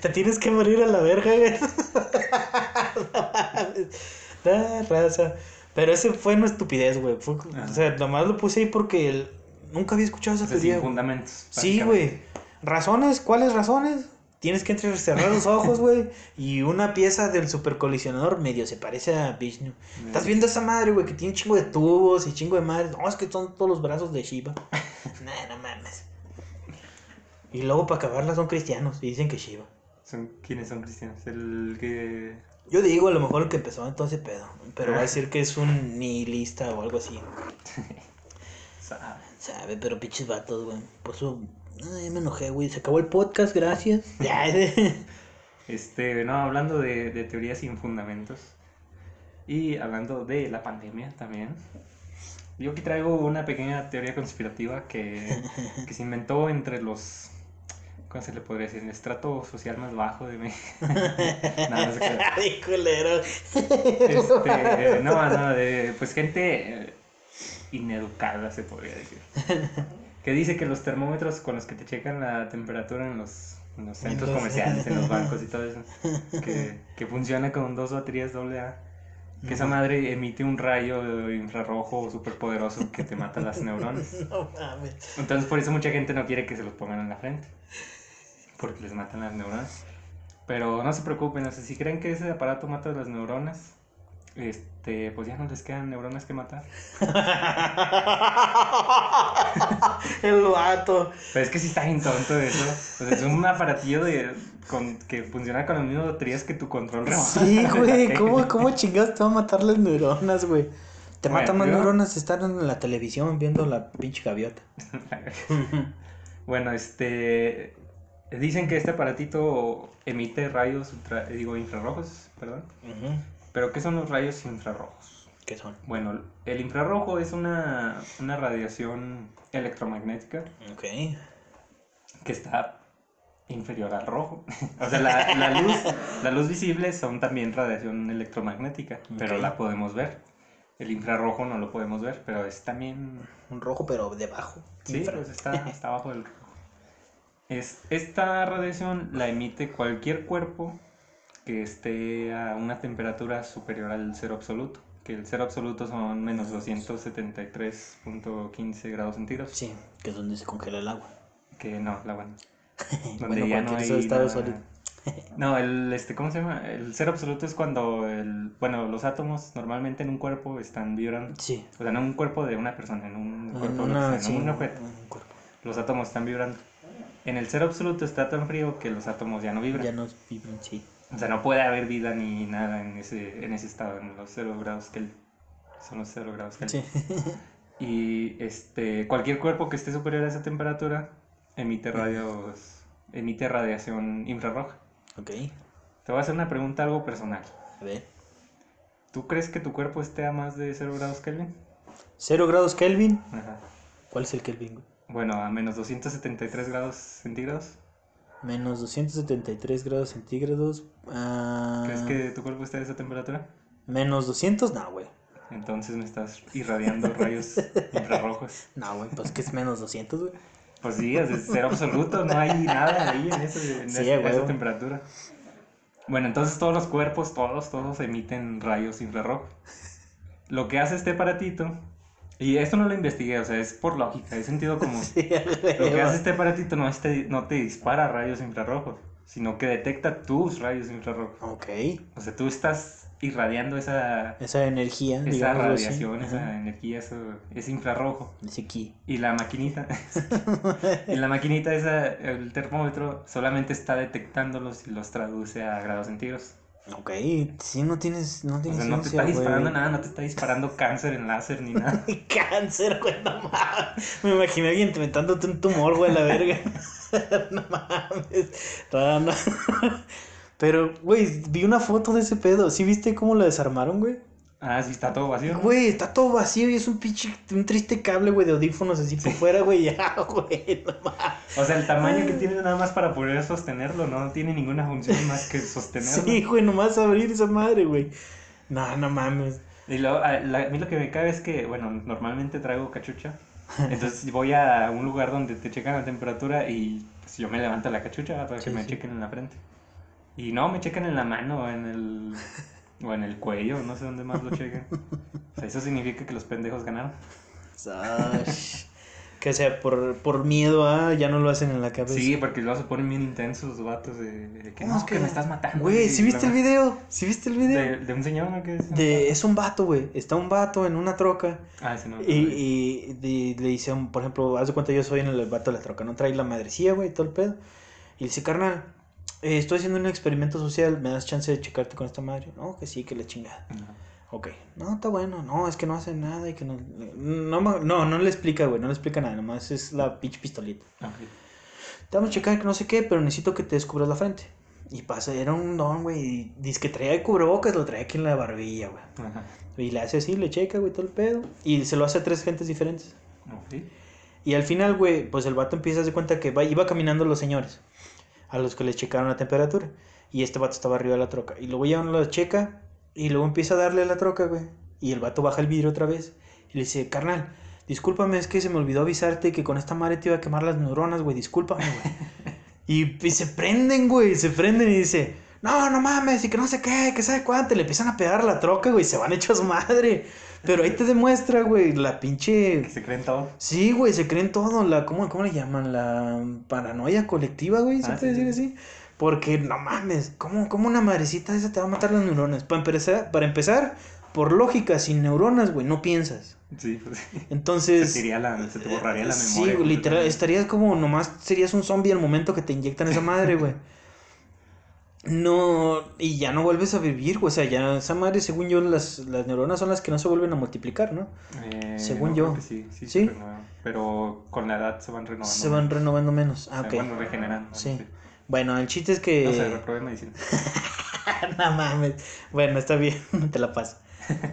Te tienes que morir a la verga, güey. Da raza. Pero ese fue una estupidez, güey. Fue-. O sea, nomás lo puse ahí porque el- nunca había escuchado esa teoría. sin fundamentos. Sí, güey. ¿Razones? ¿Cuáles razones? Tienes que entre cerrar los ojos, güey. Y una pieza del supercolisionador medio se parece a Vishnu. Estás viendo esa madre, güey, que tiene un chingo de tubos y chingo de madres. No, es que son todos los brazos de Shiva. nah, no mames. Y luego para acabarla son cristianos y dicen que Shiva. Son, ¿Quiénes son cristianos? El que... Yo digo a lo mejor el que empezó en todo ese pedo. Pero va a Ah. decir que es un nihilista o algo así. sabe. Sabe, pero pinches vatos, güey. Por eso. Ay, me enojé, güey. Se acabó el podcast, gracias. Ya, Este, no, hablando de, de teorías sin fundamentos y hablando de la pandemia también. Yo aquí traigo una pequeña teoría conspirativa que, que se inventó entre los, ¿cómo se le podría decir? El estrato social más bajo de México. no, no crea. Ay, culero. Este, no, no, de, pues gente eh, ineducada se podría decir. Que dice que los termómetros con los que te checan la temperatura en los, en los centros comerciales, en los bancos y todo eso, que, que funciona con dos baterías AA, que esa madre emite un rayo infrarrojo súper poderoso que te mata las neuronas. No mames. Entonces por eso mucha gente no quiere que se los pongan en la frente. Porque les matan las neuronas. Pero no se preocupen, o sea, si creen que ese aparato mata las neuronas, este, pues ya no les quedan neuronas que matar. El vato. Pero es que sí está bien tonto eso. O sea, es un aparatillo de, con, que funciona con las mismas baterías que tu control remoto. Sí, güey. ¿Cómo, ¿Cómo chingados te va a matar las neuronas, güey? Te Bueno, matan más yo- neuronas estar en la televisión viendo la pinche gaviota. bueno, este... Dicen que este aparatito emite rayos ultra- digo, infrarrojos, perdón. Pero ¿qué son los rayos infrarrojos? ¿Qué son? Bueno, el infrarrojo es una, una radiación electromagnética Ok. que está inferior al rojo. o sea, la, la luz, la luz visible son también radiación electromagnética, pero la podemos ver. El infrarrojo no lo podemos ver, pero es también... Un rojo, pero debajo. Sí, Infra. pues está, está abajo del rojo. Es, esta radiación la emite cualquier cuerpo que esté a una temperatura superior al cero absoluto. Que el cero absoluto son menos 273.15 grados centígrados. Sí, que es donde se congela el agua. Que no, la buena. Donde Bueno, ya no hay estado nada- sólido. No, el este, ¿cómo se llama? El cero absoluto es cuando el, bueno, los átomos normalmente en un cuerpo están vibrando. Sí. O sea, no en un cuerpo de una persona, en un En cuerpo una, sí, en un objeto. un cuerpo. Los átomos están vibrando. En el cero absoluto está tan frío que los átomos ya no vibran. Ya no vibran, sí. O sea, no puede haber vida ni nada en ese, en ese estado, en los cero grados Kelvin. Son los cero grados Kelvin. Sí. Y este, cualquier cuerpo que esté superior a esa temperatura emite radios, emite radiación infrarroja. ok. Te voy a hacer una pregunta algo personal. A ver. ¿Tú crees que tu cuerpo esté a más de 0 grados Kelvin? ¿Cero grados Kelvin? Ajá. ¿Cuál es el Kelvin? Bueno, a menos 273 grados centígrados. Menos 273 grados centígrados. ah, ¿Crees que tu cuerpo esté a esa temperatura? Menos 200, no, güey. Entonces me estás irradiando rayos infrarrojos. No, güey, pues que es menos 200, güey. Pues sí, es cero absoluto, no hay nada ahí en, ese- en Sí, ese- esa temperatura. Bueno, entonces todos los cuerpos, todos, todos emiten rayos infrarrojos. Lo que hace este aparatito, y esto no lo investigué, o sea, es por lógica, es sentido común. Sí, Lo que hace este aparatito no, es te, no te dispara rayos infrarrojos, sino que detecta tus rayos infrarrojos. Ok. O sea, tú estás irradiando esa, Esa energía, esa así. radiación, esa energía, eso, ese infrarrojo. Ese ki. Y la maquinita, y la maquinita esa, el termómetro, solamente está detectándolos y los traduce a grados centígrados. Ok, sí, no tienes, no O tienes sea, no te está disparando nada, no te está disparando cáncer en láser ni nada. Cáncer, güey, no mames. Me imaginé a alguien inventándote un tumor, güey, a la verga. no mames. No, no. Pero, güey, vi una foto de ese pedo. ¿Sí viste cómo lo desarmaron, güey? Ah, sí, está todo vacío. Güey, está todo vacío y es un pinche, un triste cable, güey, de audífonos así por fuera, güey. Ya, güey, no. O sea, el tamaño que tiene nada más para poder sostenerlo, no tiene ninguna función más que sostenerlo. Sí, güey, nomás abrir esa madre, güey. No, no mames. Y luego, a, la- a mí lo que me cabe es que, bueno, normalmente traigo cachucha. Entonces voy a un lugar donde te checan la temperatura y pues, yo me levanto la cachucha para que Sí, me sí. chequen en la frente. Y no, me checan en la mano, en el... O en el cuello, no sé dónde más lo chequen. O sea, eso significa que los pendejos ganaron. Sash. Que sea, por, por miedo a ya no lo hacen en la cabeza. Sí, porque luego se ponen bien intensos los vatos de, de que no, es que me estás matando. Güey, ¿sí Y viste el video? ¿Sí viste el video? De, de un señor, ¿no? Que es? De, es un vato, güey. Está un vato en una troca. Ah, ese no. Y, y de- le dice, por ejemplo, haz de cuenta yo soy en el vato de la troca, no trae la madrecilla, güey, todo el pedo. Y le dice, carnal, eh, estoy haciendo un experimento social, ¿me das chance de checarte con esta madre? No, que sí, que la chingada. Ajá. Ok, no, está bueno, no, es que no hace nada y que no... No, no, no le explica, güey, no le explica nada, nomás es la pinche pistolita. Ok. Te vamos a checar que no sé qué, pero necesito que te descubras la frente. Y pasa, era un don, güey, y dice que traía el cubrebocas, lo traía aquí en la barbilla, güey. Ajá. Y le hace así, le checa, güey, todo el pedo. Y se lo hace a tres gentes diferentes. Ok. Y al final, güey, pues el vato empieza a hacer cuenta que va, iba caminando los señores, a los que les checaron la temperatura. Y este vato estaba arriba de la troca. Y luego ya uno lo checa y luego empieza a darle a la troca, güey. Y el vato baja el vidrio otra vez. Y le dice, carnal, discúlpame, es que se me olvidó avisarte que con esta madre te iba a quemar las neuronas, güey, discúlpame, güey. y, y se prenden, güey, se prenden y dice, no, no mames, y que no sé qué, que sabe cuánto. Le empiezan a pegar a la troca, güey, se van hechos madre. Pero ahí te demuestra, güey, la pinche... Que se creen todo. Sí, güey, se creen todo, la, ¿cómo, cómo le llaman? La paranoia colectiva, güey, ¿se Ah, puede sí, decir así? Porque, no mames, ¿cómo, cómo una madrecita esa te va a matar las neuronas? Para empezar, para empezar, por lógica, sin neuronas, güey, no piensas. Sí, pues sí. Entonces... Se, la, se te borraría la Sí, memoria. güey, literal, estarías como, nomás serías un zombie al momento que te inyectan esa madre, güey. No, y ya no vuelves a vivir, güey, o sea, ya esa madre, según yo, las, las neuronas son las que no se vuelven a multiplicar, ¿no? Eh, Según no, yo. sí, sí, ¿Sí? se renuevan. Pero con la edad se van renovando. Se van renovando menos. Ah, ok. Bueno, regenerando. Sí. Bueno, el chiste es que... No sé, reprobé medicina. no mames. Bueno, está bien, te la paso.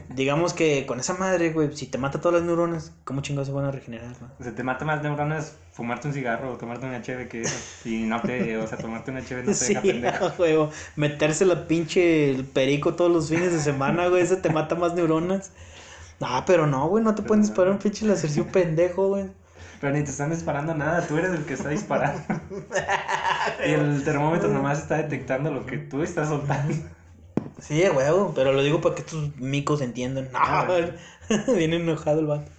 Digamos que con esa madre, güey, si te mata todas las neuronas, ¿cómo chingados se van a regenerar? O sea, te mata más neuronas fumarte un cigarro o tomarte una cheve que eso. Y no te, o sea, tomarte una cheve no te Sí, deja. Meterse la pinche el perico todos los fines de semana, güey, eso te mata más neuronas. Ah, pero no, güey, no te pueden no. disparar un pinche lacercio pendejo, güey. Pero ni te están disparando nada, tú eres el que está disparando. y el termómetro nomás está detectando lo que tú estás soltando. Sí, huevo, pero lo digo para que estos micos entiendan. No, Ah, viene enojado el vato.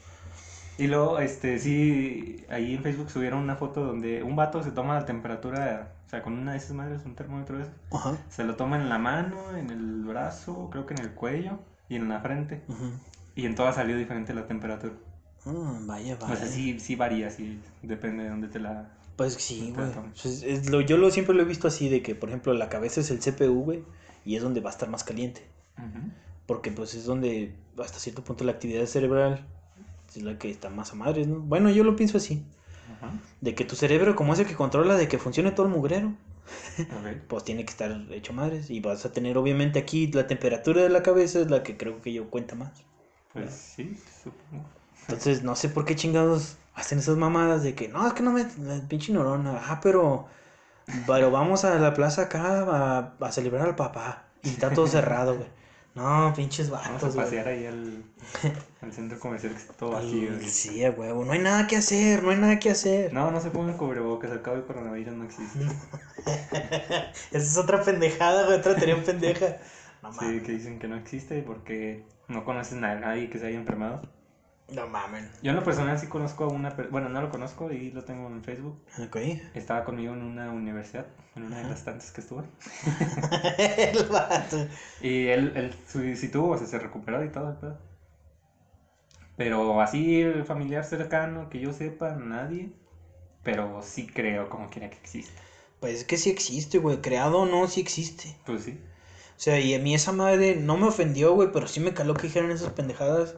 Y luego, este, sí, ahí en Facebook subieron una foto donde un vato se toma la temperatura, o sea, con una de esas madres, un termómetro de esos. Ajá. Se lo toma en la mano, en el brazo, creo que en el cuello y en la frente. Y en todas salió diferente la temperatura. Ah, vaya, O vaya. sea, sí, sí varía, sí, depende de dónde te la... Pues sí, güey. Pues yo lo siempre lo he visto así de que, por ejemplo, la cabeza es el CPU, güey, y es donde va a estar más caliente. Porque pues es donde hasta cierto punto la actividad cerebral es la que está más a madres, ¿no? Bueno, yo lo pienso así. De que tu cerebro, como es el que controla de que funcione todo el mugrero, pues tiene que estar hecho madres. Y vas a tener, obviamente, aquí la temperatura de la cabeza es la que creo que yo cuenta más. Pues sí, supongo. Entonces, no sé por qué chingados hacen esas mamadas de que, no, es que no me. La pinche neurona. Ah, pero. Pero vamos a la plaza acá a, a celebrar al papá. Y está todo cerrado, güey. No, pinches Vamos a vatos, güey. pasear ahí al, al centro comercial que está todo vacío. güey. Sí, a huevo. No hay nada que hacer, no hay nada que hacer. No, no se pongan cubrebocas, al cabo el coronavirus no existe. Esa es otra pendejada, güey. Otra teoría pendeja. No Sí, mames. que dicen que no existe porque no conoces a nadie que se haya enfermado. No mames. Yo en lo personal sí conozco a una, per- bueno, no lo conozco y lo tengo en Facebook. Ok. Estaba conmigo en una universidad, en una de las tantas que estuve. El vato. Y él, él sí, sí tuvo, o sea, se recuperó y todo el pedo. Pero así, familiar cercano, que yo sepa, nadie. Pero sí creo como quiera que exista. Pues es que sí existe, güey. Creado o no, sí existe. Pues sí. O sea, y a mí esa madre no me ofendió, güey, pero sí me caló que dijeran esas pendejadas.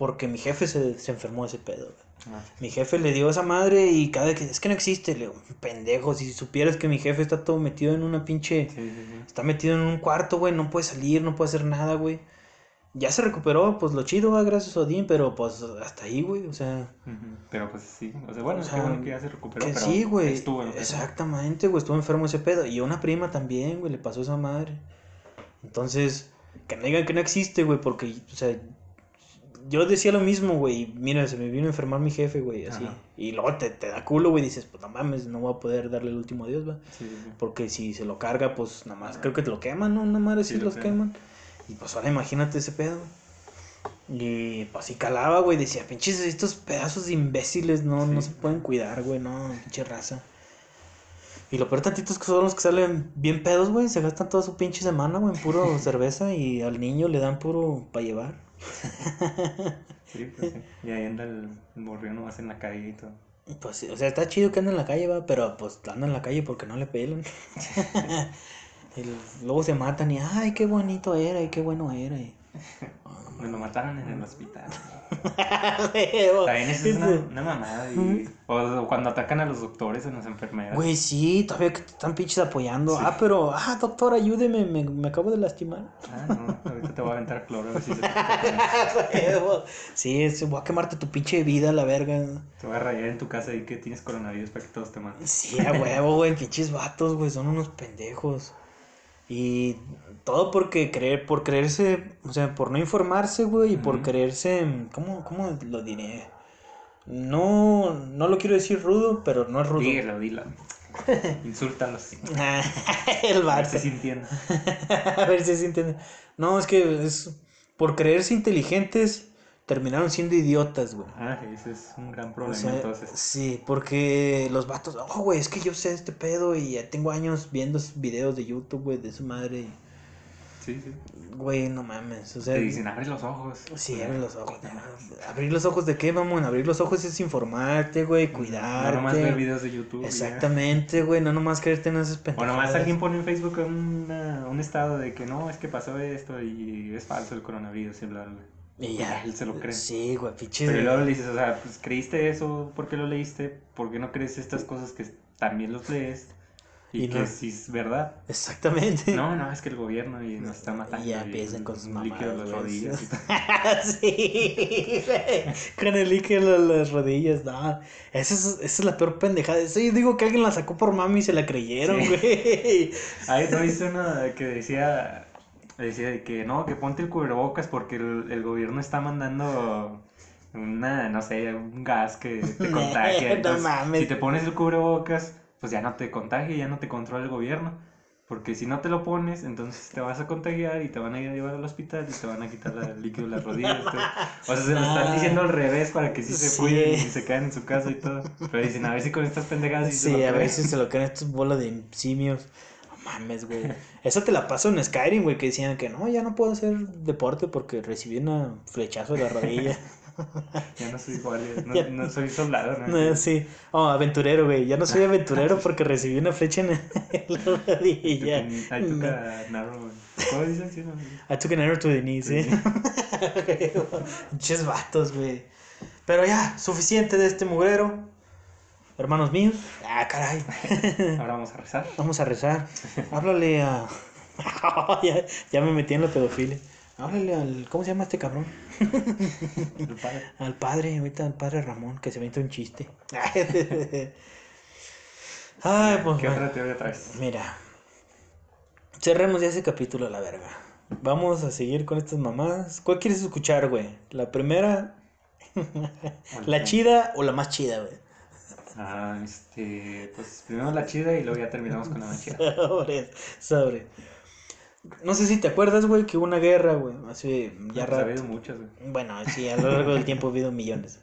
Porque mi jefe se, se enfermó de ese pedo. Ah, Mi jefe le dio esa madre y cada vez que es que no existe, le digo, pendejo, si supieras que mi jefe está todo metido en una pinche Sí, sí, sí. Está metido en un cuarto, güey, no puede salir, no puede hacer nada, güey. Ya se recuperó, pues lo chido, va, gracias a Odín, pero pues hasta ahí, güey, o sea, Pero pues sí. O sea, bueno, O es que bueno que ya se recuperó. que pero sí, güey. Estuvo enfermo. Exactamente, güey, estuvo enfermo ese pedo. Y a una prima también, güey, le pasó esa madre. Entonces, que no digan que no existe, güey, porque, o sea, yo decía lo mismo, güey. Mira, se me vino a enfermar mi jefe, güey, así. Ajá. Y luego te, te da culo, güey, dices, pues no mames, no voy a poder darle el último adiós, va. Sí, sí, sí. Porque si se lo carga, pues nada más, creo que te lo queman, ¿no? Una madre Sí, sí lo los queman. queman. Y pues ahora imagínate ese pedo. Y pues sí calaba, güey. Decía, pinches, estos pedazos de imbéciles no, no se pueden cuidar, güey, no, pinche raza. Y lo peor tantito es que son los que salen bien pedos, güey. Se gastan toda su pinche semana, güey, en puro cerveza y al niño le dan puro para llevar. Sí, pues sí. Y ahí anda el, el morrillo nomás en la calle y todo. Pues sí, o sea, está chido que anda en la calle, va, pero pues anda en la calle porque no le pelan. Y luego se matan y, ay, qué bonito era y qué bueno era. Y... Me lo mataron en el hospital. También eso es una, una mamada. Y, o, o cuando atacan a los doctores en las enfermeras. Güey, sí, todavía que te están pinches apoyando. Sí. Ah, pero, ah, doctor, ayúdeme, me, me acabo de lastimar. Ah, no, ahorita te voy a aventar cloro a ver si se te sí, es, voy a quemarte tu pinche vida, la verga. Te voy a rayar en tu casa y que tienes coronavirus para que todos te maten. Sí, a huevo, güey, pinches vatos, güey, son unos pendejos. Y todo porque creer, por creerse, o sea, por no informarse, güey, y por creerse, ¿cómo, cómo lo diré? No, no lo quiero decir rudo, pero no es rudo. Dígalo, dilo. Insúltalos. El A ver si se entiende. A ver si se entiende. No, es que es por creerse inteligentes terminaron siendo idiotas, güey. Ah, ese es un gran O problema sea, entonces. sí, porque los vatos, oh, güey, es que yo sé este pedo y ya tengo años viendo videos de YouTube, güey, de su madre. Sí, sí. Güey, no mames, o sea, Te dicen, abre los ojos. sí, abre los ojos. Abrir los ojos de qué, vamos, abrir los ojos es informarte, güey, No cuidarte. nomás ver videos de YouTube. y ya. Exactamente, güey, no nomás creerte en esas O pendejadas. nomás alguien pone en Facebook una- un estado de que no, es que pasó esto y es falso el coronavirus y bla, bla. Y ya. Él se lo cree. Sí, güey, pinches. Pero luego le dices, o sea, pues creíste eso, ¿por qué lo leíste? ¿Por qué no crees estas cosas que también los lees? Y, Y que no. sí es verdad. Exactamente. No, no, es que el gobierno y nos está matando. Y ya empiezan con sus un líquido mamadas, las rodillas todo. sí, con el líquido en las rodillas, no. Esa es, esa es la peor pendejada. Eso yo digo que alguien la sacó por mami y se la creyeron, Sí. güey. Ahí no hice una que decía, decía de que no, que ponte el cubrebocas porque el, el gobierno está mandando una, no sé, un gas que te contagia. No Entonces, mames. Si te pones el cubrebocas, pues ya no te contagia, ya no te controla el gobierno. Porque si no te lo pones, entonces te vas a contagiar y te van a ir a llevar al hospital y te van a quitar la- el líquido de las rodillas. todo. O sea, se lo están Ah. diciendo al revés para que sí se Sí. cuiden y se queden en su casa y todo. Pero dicen, a ver si con estas pendejadas sí, se Sí, lo a ver si se lo creen estos bolas de simios. No mames, güey. Eso te la paso en Skyrim, güey, que decían que no, ya no puedo hacer deporte porque recibí una flechazo de la rodilla. Ya no soy guardia, no, no soy soldado, ¿no? No, sí. Oh, aventurero, güey. Ya no soy aventurero porque recibí una flecha en la rodilla. I took a narrow. ¿Cómo dicen? Sí, no. I took an arrow to the knee, sí. Pinches vatos, güey. Pero ya, suficiente de este mugrero. Hermanos míos. Ah, caray. Ahora vamos a rezar. Vamos a rezar. Háblale a. ya, ya me metí en la pedofilia. Háblale al. ¿Cómo se llama este cabrón? El padre. Al padre, ahorita al padre Ramón, que se avienta un chiste. Ay, pues. ¿Qué otra teoría traes? Mira, cerremos ya ese capítulo a la verga. Vamos a seguir con estas mamadas. ¿Cuál quieres escuchar, güey? ¿La primera, la chida o la más chida, güey? Ah, este. Pues primero la chida y luego ya terminamos con la más chida. Sobre, sobre. No sé si te acuerdas, güey, que hubo una guerra, güey, hace ya Pues ha rato. habido muchas, güey. Bueno, sí, a lo largo del tiempo ha habido millones.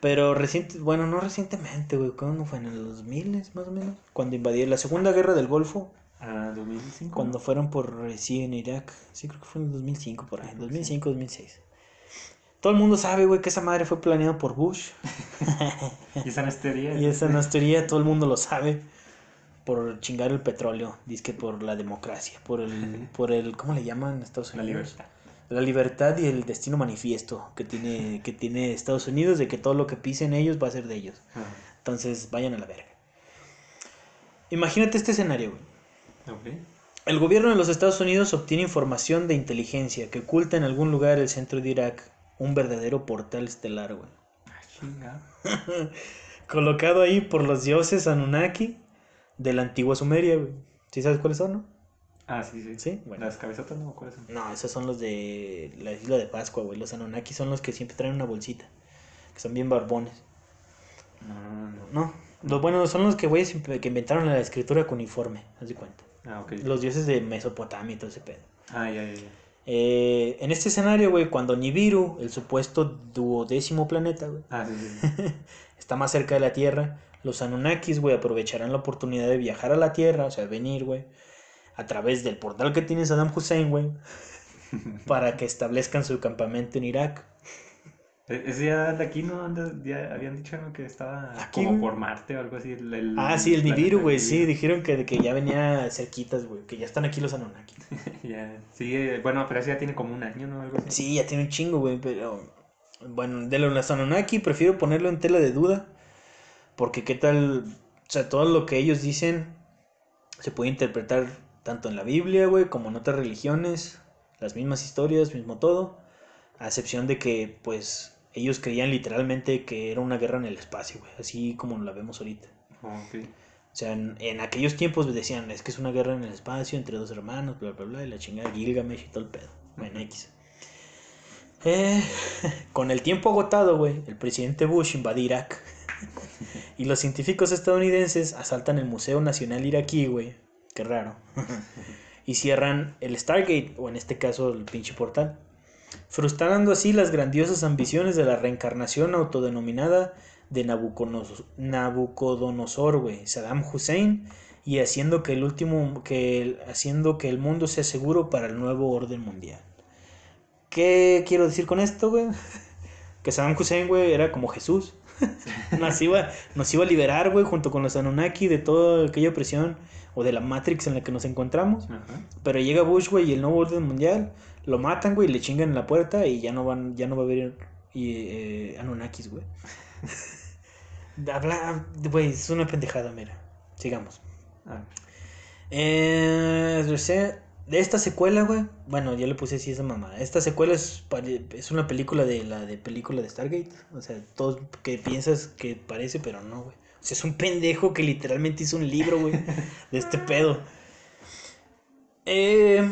Pero reciente, bueno, no recientemente, güey, ¿cuándo fue? ¿En el 2000 más o menos? Cuando invadieron la Segunda Guerra del Golfo, Ah, 2005. Cuando fueron por sí en Irak. Sí, creo que fue en el 2005 por ahí. 2005, 2006. Todo el mundo sabe, güey, que esa madre fue planeada por Bush. Y esa no es teoría. Y esa no es teoría, todo el mundo lo sabe. Por chingar el petróleo. Dice que por la democracia. Por el, por el, ¿cómo le llaman en Estados La Unidos? libertad. La libertad y el destino manifiesto que tiene, que tiene Estados Unidos de que todo lo que pisen ellos va a ser de ellos. Ah, Entonces, vayan a la verga. Imagínate este escenario, güey. ok. El gobierno de los Estados Unidos obtiene información de inteligencia que oculta en algún lugar el centro de Irak un verdadero portal estelar, güey. Ah, chinga. Colocado ahí por los dioses Anunnaki de la antigua Sumeria, güey. ¿Sí sabes cuáles son, no? Ah, sí, sí. Sí, bueno. Las cabezotas no, ¿cuáles son? No, esos son los de la isla de Pascua, güey. Los Anunnaki son los que siempre traen una bolsita. Que son bien barbones. No, no. No, los buenos son los que, güey, que inventaron la escritura cuniforme, haz de cuenta. Ah, ok. Los dioses de Mesopotamia y todo ese pedo. Ah, ya, ya, ya. Eh, en este escenario, güey, cuando Nibiru, el supuesto duodécimo planeta, güey, Ah, sí, sí. sí. está más cerca de la Tierra, los Anunnakis, güey, aprovecharán la oportunidad de viajar a la Tierra, o sea, venir, güey, a través del portal que tiene Saddam Hussein, güey, para que establezcan su campamento en Irak. E- Ese ya de aquí, ¿no? Ya habían dicho ¿no? que estaba Aquí, como por Marte o algo así. el- el- Ah, sí, el Nibiru, güey, sí, dijeron que, que ya venía cerquitas, güey, que ya están aquí los Anunnakis. Ya, sí, eh, bueno, pero ese ya tiene como un año, ¿no? Algo así. Sí, ya tiene un chingo, güey, pero bueno, de los Anunnaki prefiero ponerlo en tela de duda, porque qué tal, o sea, todo lo que ellos dicen se puede interpretar tanto en la Biblia, güey, como en otras religiones, las mismas historias, mismo todo, a excepción de que, pues, ellos creían literalmente que era una guerra en el espacio, güey, así como la vemos ahorita. Oh, ok. O sea, en, en aquellos tiempos decían, es que es una guerra en el espacio entre dos hermanos, bla, bla, bla, y la chingada Gilgamesh y todo el pedo. Bueno, X. Eh, con el tiempo agotado, güey, el presidente Bush invade Irak. y los científicos estadounidenses asaltan el Museo Nacional Iraquí, güey. Qué raro. y cierran el Stargate, o en este caso el pinche portal. Frustrando así las grandiosas ambiciones de la reencarnación autodenominada de Nabucodonos- Nabucodonosor, güey, Saddam Hussein, y haciendo que el último, que el- haciendo que el mundo sea seguro para el nuevo orden mundial. ¿Qué quiero decir con esto, güey? Que Saddam Hussein, güey, era como Jesús. nos, iba, nos iba a liberar, güey, junto con los Anunnaki de toda aquella opresión o de la Matrix en la que nos encontramos. Ajá. Pero llega Bush, güey, y el nuevo orden mundial, lo matan, güey, le chingan en la puerta y ya no van, ya no va a haber y, eh, Anunnakis, güey. Habla, güey, es una pendejada, mira. Sigamos. Ah, Eh, de esta secuela, güey. Bueno, ya le puse así esa mamá. Esta secuela es, es una película de la de película de Stargate. O sea, todos que piensas que parece, pero no, güey. O sea, es un pendejo que literalmente hizo un libro, güey, de este pedo. Eh,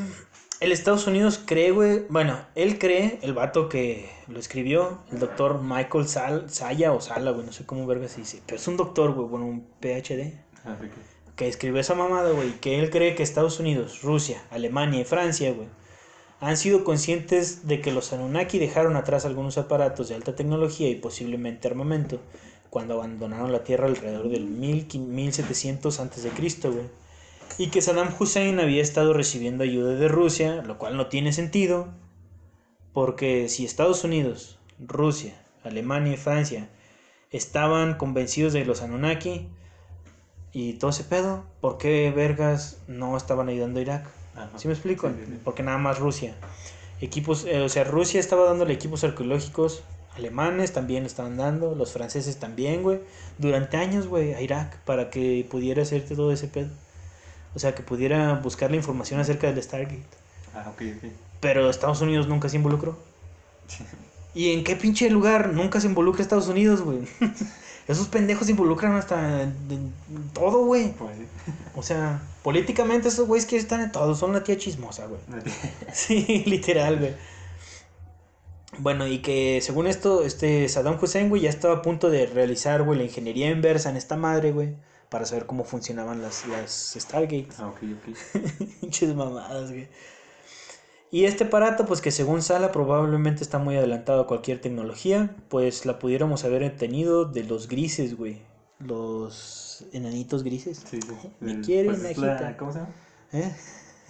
el Estados Unidos cree, güey. Bueno, él cree, el vato que lo escribió, el doctor Michael Sal, Saya o Sala, güey, no sé cómo verga se dice. Pero es un doctor, güey, bueno, un PhD ah. Que escribió esa mamada, güey, que él cree que Estados Unidos, Rusia, Alemania y Francia, güey, han sido conscientes de que los Anunnaki dejaron atrás algunos aparatos de alta tecnología y posiblemente armamento cuando abandonaron la Tierra alrededor del 1000 1700 a.C., güey. Y que Saddam Hussein había estado recibiendo ayuda de Rusia, lo cual no tiene sentido, porque si Estados Unidos, Rusia, Alemania y Francia estaban convencidos de los Anunnaki, y todo ese pedo, ¿por qué vergas no estaban ayudando a Irak? Ajá. ¿Sí me explico? Sí. Porque nada más Rusia. Equipos, eh, o sea, Rusia estaba dándole equipos arqueológicos, alemanes también le estaban dando, los franceses también, güey, durante años, güey, a Irak, para que pudiera hacerte todo ese pedo. O sea, que pudiera buscar la información acerca del Stargate. Ah, ok, ok. Pero Estados Unidos nunca se involucró. ¿Y en qué pinche lugar nunca se involucra Estados Unidos, güey? Esos pendejos se involucran hasta en, en todo, güey. Pues sí. O sea, políticamente esos güeyes que están en todo, son la tía chismosa, güey. Sí, literal, güey. Bueno, y que según esto, este Saddam Hussein, güey, ya estaba a punto de realizar, güey, la ingeniería inversa en esta madre, güey, para saber cómo funcionaban las, las Stargates. Ah, ok, ok. Pinches mamadas, güey. Y este aparato, pues que según Sala probablemente está muy adelantado a cualquier tecnología, pues la pudiéramos haber tenido de los grises, güey. Los enanitos grises. Sí, sí. Me El- pues una es la-. ¿Cómo se llama? ¿Eh?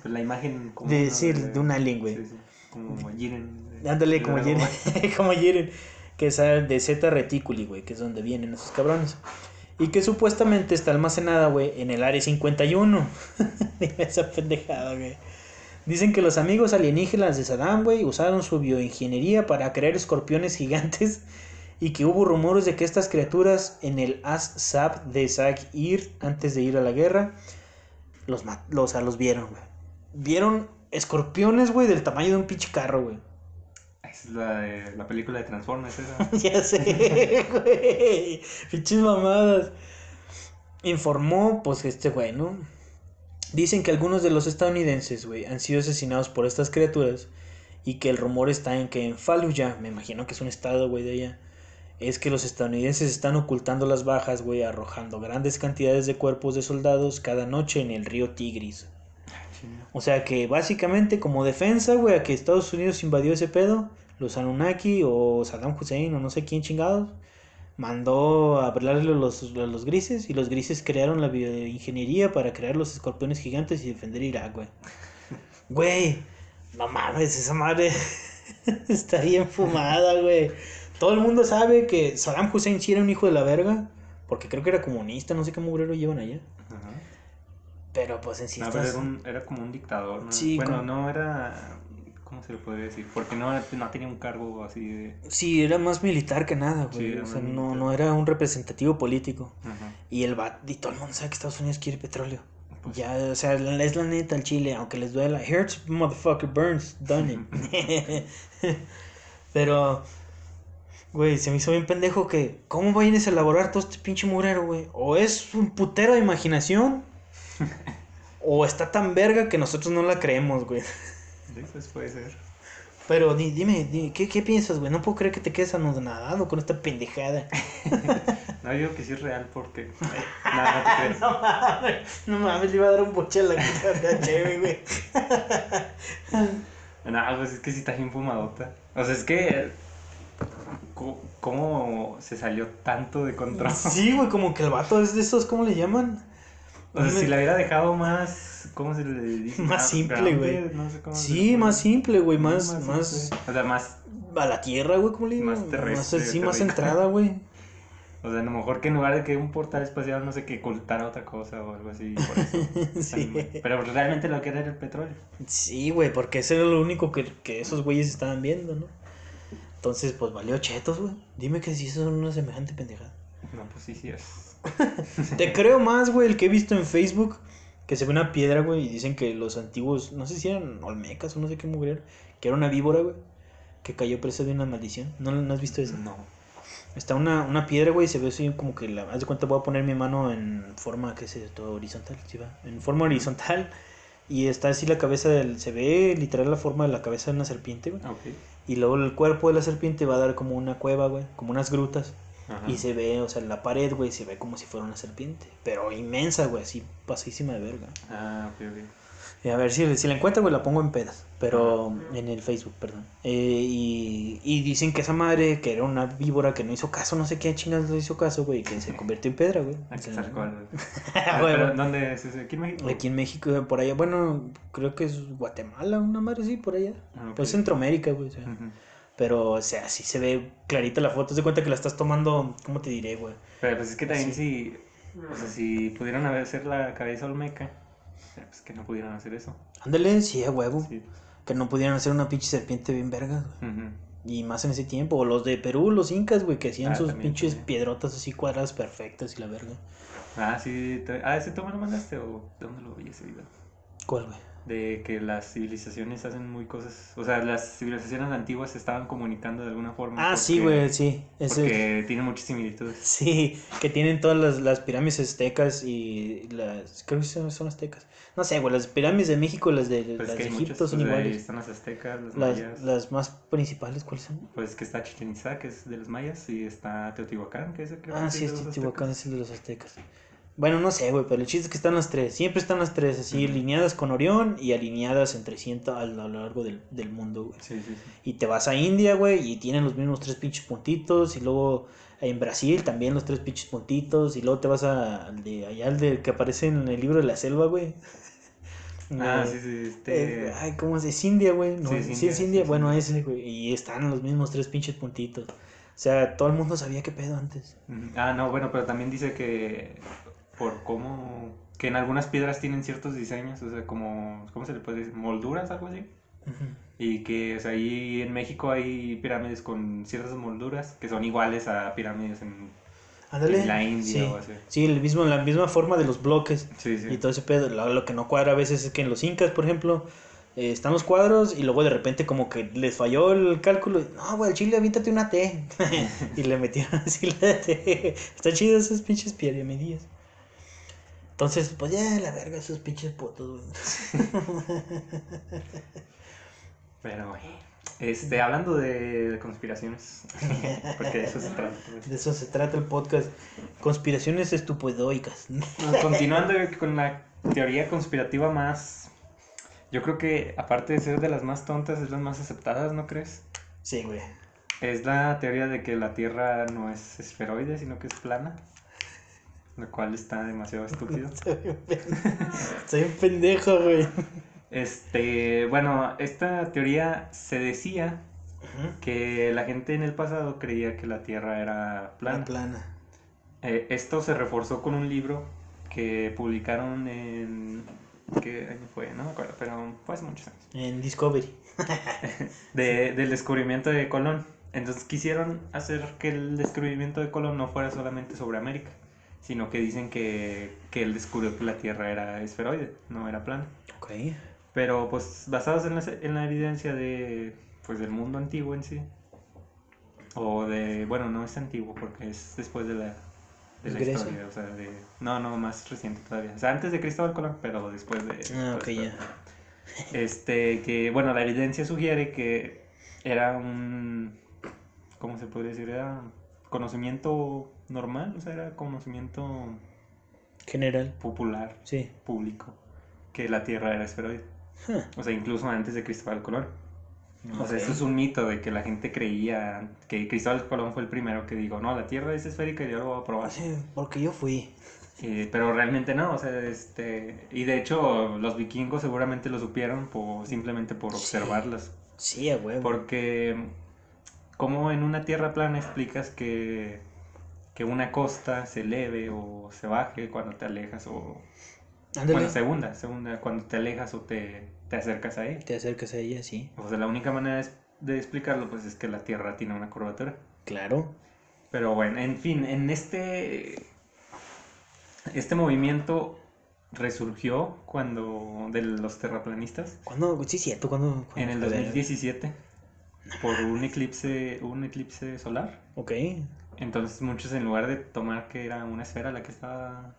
Pues la imagen como De una decir, de un alien, güey. Sí, sí. Como Jiren. de- Ándale, de como Jiren, como Jiren, que es de Zeta Reticuli, güey, que es donde vienen esos cabrones. Y que supuestamente está almacenada, güey, en el área 51. Dime esa pendejada, güey. Dicen que los amigos alienígenas de Saddam, güey, usaron su bioingeniería para crear escorpiones gigantes y que hubo rumores de que estas criaturas en el As-Sab de Zag-Ir, antes de ir a la guerra, los, los, vieron, güey. Vieron escorpiones, güey, del tamaño de un pinche carro, güey. Es la, de- la película de Transformers, esa. ya sé, güey. Pinches mamadas. Informó, pues, este güey, ¿no? Dicen que algunos de los estadounidenses, güey, han sido asesinados por estas criaturas. Y que el rumor está en que en Fallujah, me imagino que es un estado, güey, de allá. Es que los estadounidenses están ocultando las bajas, güey, arrojando grandes cantidades de cuerpos de soldados cada noche en el río Tigris. O sea que básicamente como defensa, güey, a que Estados Unidos invadió ese pedo, los Anunnaki o Saddam Hussein o no sé quién chingados, mandó a hablarle a los, a los grises y los grises crearon la bioingeniería para crear los escorpiones gigantes y defender Irak, güey. Güey, no mames, esa madre está bien fumada, güey. Todo el mundo sabe que Saddam Hussein sí era un hijo de la verga, porque creo que era comunista, no sé qué mugrero llevan allá. Ajá. Pero pues en sí No, estás- era, un- era como un dictador, ¿no? Sí, bueno, como- no era... ¿Cómo se le podría decir? Porque no, no tenía un cargo así de... Sí, era más militar que nada, güey. Sí, o sea, no, no era un representativo político. Y el bat, y todo el mundo sabe que Estados Unidos quiere petróleo. Pues- Ya, o sea, es la neta el Chile, aunque les duela. Hurts, motherfucker, burns, done it. Pero, güey, se me hizo bien pendejo que, ¿cómo vayan a elaborar todo este pinche murero, güey? O es un putero de imaginación, o está tan verga que nosotros no la creemos, güey. Pues puede ser. Pero di- dime, di- ¿qué, ¿qué piensas, güey? No puedo creer que te quedes anonadado con esta pendejada. No, yo digo que sí es real porque... Nada, no te crees. No mames, no mames, le iba a dar un boche a la cara chévere, güey. No, pues es que sí está bien fumadota. O sea, es que... ¿Cómo se salió tanto de control? Sí, güey, como que el vato es de esos, ¿cómo le llaman? O sea, si la hubiera dejado más... ¿Cómo se le dice? Más Ah, simple, güey. No sé cómo Sí, más simple, güey, más, más, simple. O sea, más... a la tierra, güey, ¿cómo le digo? Más terrestre, sí, más entrada, güey. O sea, a lo mejor que en lugar de que un portal espacial, no sé, que ocultara otra cosa o algo así. Por eso. Sí. Pero realmente lo que era era el petróleo. Sí, güey, porque eso era lo único que, que esos güeyes estaban viendo, ¿no? Entonces, pues valió chetos, güey. Dime que si son una semejante pendejada. No, pues sí, sí es. Te creo más, güey, el que he visto en Facebook, que se ve una piedra, güey, y dicen que los antiguos, no sé si eran olmecas o no sé qué mujer, que era una víbora, güey, que cayó presa de una maldición. ¿No, no has visto eso? No. Está una, una piedra, güey, y se ve así como que la... Haz de cuenta, voy a poner mi mano en forma, ¿qué es esto? Horizontal, ¿sí va? En forma horizontal. Y está así la cabeza del... Se ve literal la forma de la cabeza de una serpiente, güey. Ok. Y luego el cuerpo de la serpiente va a dar como una cueva, güey. Como unas grutas. Ajá. Y se ve, o sea, la pared, güey, se ve como si fuera una serpiente. Pero inmensa, güey, así pasísima de verga. Ah, ok, ok. Y a ver, si, si la encuentro, güey, la pongo en pedas. Pero en el Facebook, perdón. Eh, y, y dicen que esa madre, que era una víbora que no hizo caso, no sé qué chingados no hizo caso, güey, que se convirtió en piedra, güey. Aquí tal cual. Ah, bueno. ¿Dónde es ese? ¿Aquí en México? Aquí en México, por allá, bueno, creo que es Guatemala, una madre así, por allá. Ah. Pues Centroamérica, güey. o sea. Pero, o sea, sí se ve clarita la foto. Te cuenta que la estás tomando, ¿cómo te diré, güey? Pero pues es que también si. O sea, si pudieran hacer la cabeza olmeca, pues que no pudieran hacer eso. Ándale, sí, a huevo. Sí. Que no pudieran hacer una pinche serpiente bien verga, güey. Y más en ese tiempo. O los de Perú, los incas, güey, que hacían Ah, sus también, pinches también. piedrotas así cuadradas perfectas y la verga. Ah, sí. Ah, ¿ese tú me lo mandaste o dónde lo vi ese video? ¿Cuál, güey? De que las civilizaciones hacen muy cosas. O sea, las civilizaciones antiguas se estaban comunicando de alguna forma. Ah, sí, güey, sí. Ese, Porque tienen muchas similitudes. Sí, que tienen todas las, las pirámides aztecas y las... Creo que son, son aztecas. No sé, güey, las pirámides de México y las de, Pues las de Egipto son ahí iguales. están las aztecas, los Las, mayas. las más principales, ¿cuáles son? Pues que está Chichen Itza, que es de los mayas, y está Teotihuacán, que es el que Ah, sí, es Teotihuacán, es el de los aztecas. Bueno, no sé, güey, pero el chiste es que están las tres. Siempre están las tres, así, alineadas con Orión y alineadas entre sí a, lo largo del, del mundo, güey. Sí, sí, sí. Y te vas a India, güey, y tienen los mismos tres pinches puntitos. Y luego en Brasil también los tres pinches puntitos. Y luego te vas a, al de allá, al de que aparece en el libro de la selva, güey. Ah, Eh, sí, sí, este... eh, ay, ¿cómo es? Es India, güey. No, Sí, sí, es es India, India. sí, bueno, sí. ese, güey. Y están los mismos tres pinches puntitos. O sea, todo el mundo sabía qué pedo antes. Ah, no, bueno, pero también dice que por cómo... Que en algunas piedras tienen ciertos diseños, o sea, como... ¿Cómo se le puede decir? ¿Molduras, algo así? Ujú. Y que, o sea, ahí en México hay pirámides con ciertas molduras que son iguales a pirámides en, en la India sí. o así. Sí, el mismo, la misma forma de los bloques. Sí, sí. Y todo ese pedo. Lo, lo que no cuadra a veces es que en los incas, por ejemplo, eh, están los cuadros y luego de repente como que les falló el cálculo. y, No, güey, al chile aviéntate una T. y le metieron así la T. Está chido esas pinches piramidillas. Entonces, pues ya, la verga, esos pinches putos, güey. Pero bueno. Este, hablando de conspiraciones, porque de eso se trata. De eso se trata el podcast. Conspiraciones estupidoicas. Continuando con la teoría conspirativa más Yo creo que aparte de ser de las más tontas, es las más aceptadas, ¿no crees? Sí, güey. Es la teoría de que la Tierra no es esferoide, sino que es plana. Lo cual está demasiado estúpido. Soy un pendejo, güey. Este, bueno, esta teoría se decía que la gente en el pasado creía que la Tierra era plana. plana. Eh, esto se reforzó con un libro que publicaron en... ¿Qué año fue? No me acuerdo, pero fue hace muchos años. En Discovery. de, del descubrimiento de Colón. Entonces quisieron hacer que el descubrimiento de Colón no fuera solamente sobre América, sino que dicen que, que él descubrió que la Tierra era esferoide, no era plana. Ok. Pero pues basados en la, en la evidencia de, pues, del mundo antiguo en sí, o de, bueno, no es antiguo porque es después de la, de la Grecia. historia, o sea, de, no, no, más reciente todavía, o sea, antes de Cristóbal Colón, pero después de... Ah, ok, ya. Este, que, bueno, la evidencia sugiere que era un, ¿cómo se podría decir? Era conocimiento normal, o sea, era conocimiento General. popular, Sí. público, que la Tierra era esferoide. Huh. O sea, incluso antes de Cristóbal Colón. O sea, Ok. esto es un mito de que la gente creía que Cristóbal Colón fue el primero que dijo, no, la Tierra es esférica y yo lo voy a probar. Sí, porque yo fui. Eh, pero realmente no, o sea, este... Y de hecho, los vikingos seguramente lo supieron por, simplemente por Sí. observarlas. Sí, a huevo. Porque, ¿cómo en una tierra plana explicas que, que una costa se eleve o se baje cuando te alejas o... Ándale. Bueno, se hunda, se hunda cuando te alejas o te, te acercas a él. Te acercas a ella, sí. O sea, la única manera de, explicarlo pues es que la Tierra tiene una curvatura. Claro. Pero bueno, en fin, en este... Este movimiento resurgió cuando... de los terraplanistas ¿Cuándo? Sí, cierto. ¿Cuándo? en el cuándo fue? 2017 por un eclipse, un eclipse solar. Ok. Entonces muchos en lugar de tomar que era una esfera la que estaba...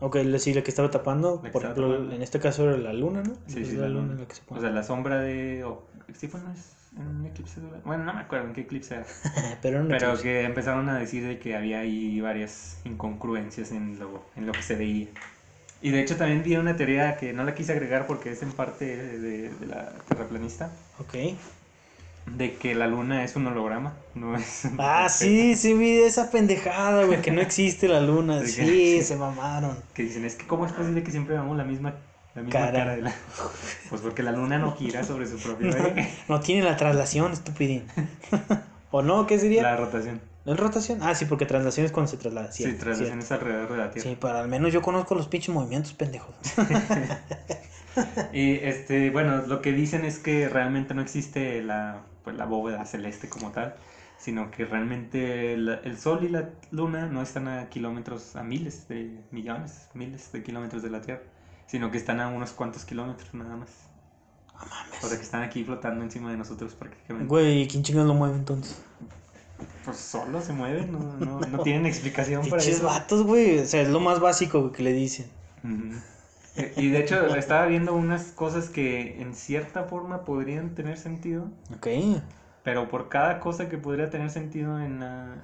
Ok, la- sí, la que estaba tapando. La que Por estaba ejemplo, tapando. en este caso era la luna, ¿no? Sí, Es sí, la luna. la que se O pone. sea, la sombra de... o- ¿Sí fue en un eclipse solar? Bueno, no me acuerdo en qué eclipse era. pero un Pero eclipse. que empezaron a decir de que había ahí varias incongruencias en lo, en lo que se veía. Y de hecho también vi una teoría que no la quise agregar porque es en parte de, de la terraplanista, Ok. De que la luna es un holograma, no es... Ah, sí, sí, vi esa pendejada, güey, que no existe la luna. Sí, se mamaron. Que dicen, es que cómo es posible que siempre veamos la misma, la misma Cara. cara. de la... Pues porque la luna no gira sobre su propio eje. No tiene la traslación, estupidín. ¿O no? ¿Qué sería? La rotación. ¿No es rotación? Ah, sí, porque traslación es cuando se traslada. Sí, traslación cierto. es alrededor de la Tierra. Sí, pero al menos yo conozco los pinches movimientos pendejos. Y este, bueno, lo que dicen es que realmente no existe la, pues, la bóveda celeste como tal, sino que realmente la- el Sol y la Luna no están a kilómetros, a miles de millones, miles de kilómetros de la Tierra, sino que están a unos cuantos kilómetros nada más. No mames. O sea, que están aquí flotando encima de nosotros prácticamente. Güey, ¿quién chingados lo mueve entonces? Pues solo se mueven, no, no, no tienen explicación para eso. vatos, güey. O sea, es lo más básico que le dicen. Y de hecho estaba viendo unas cosas que en cierta forma podrían tener sentido, Ok. pero por cada cosa que podría tener sentido en, la-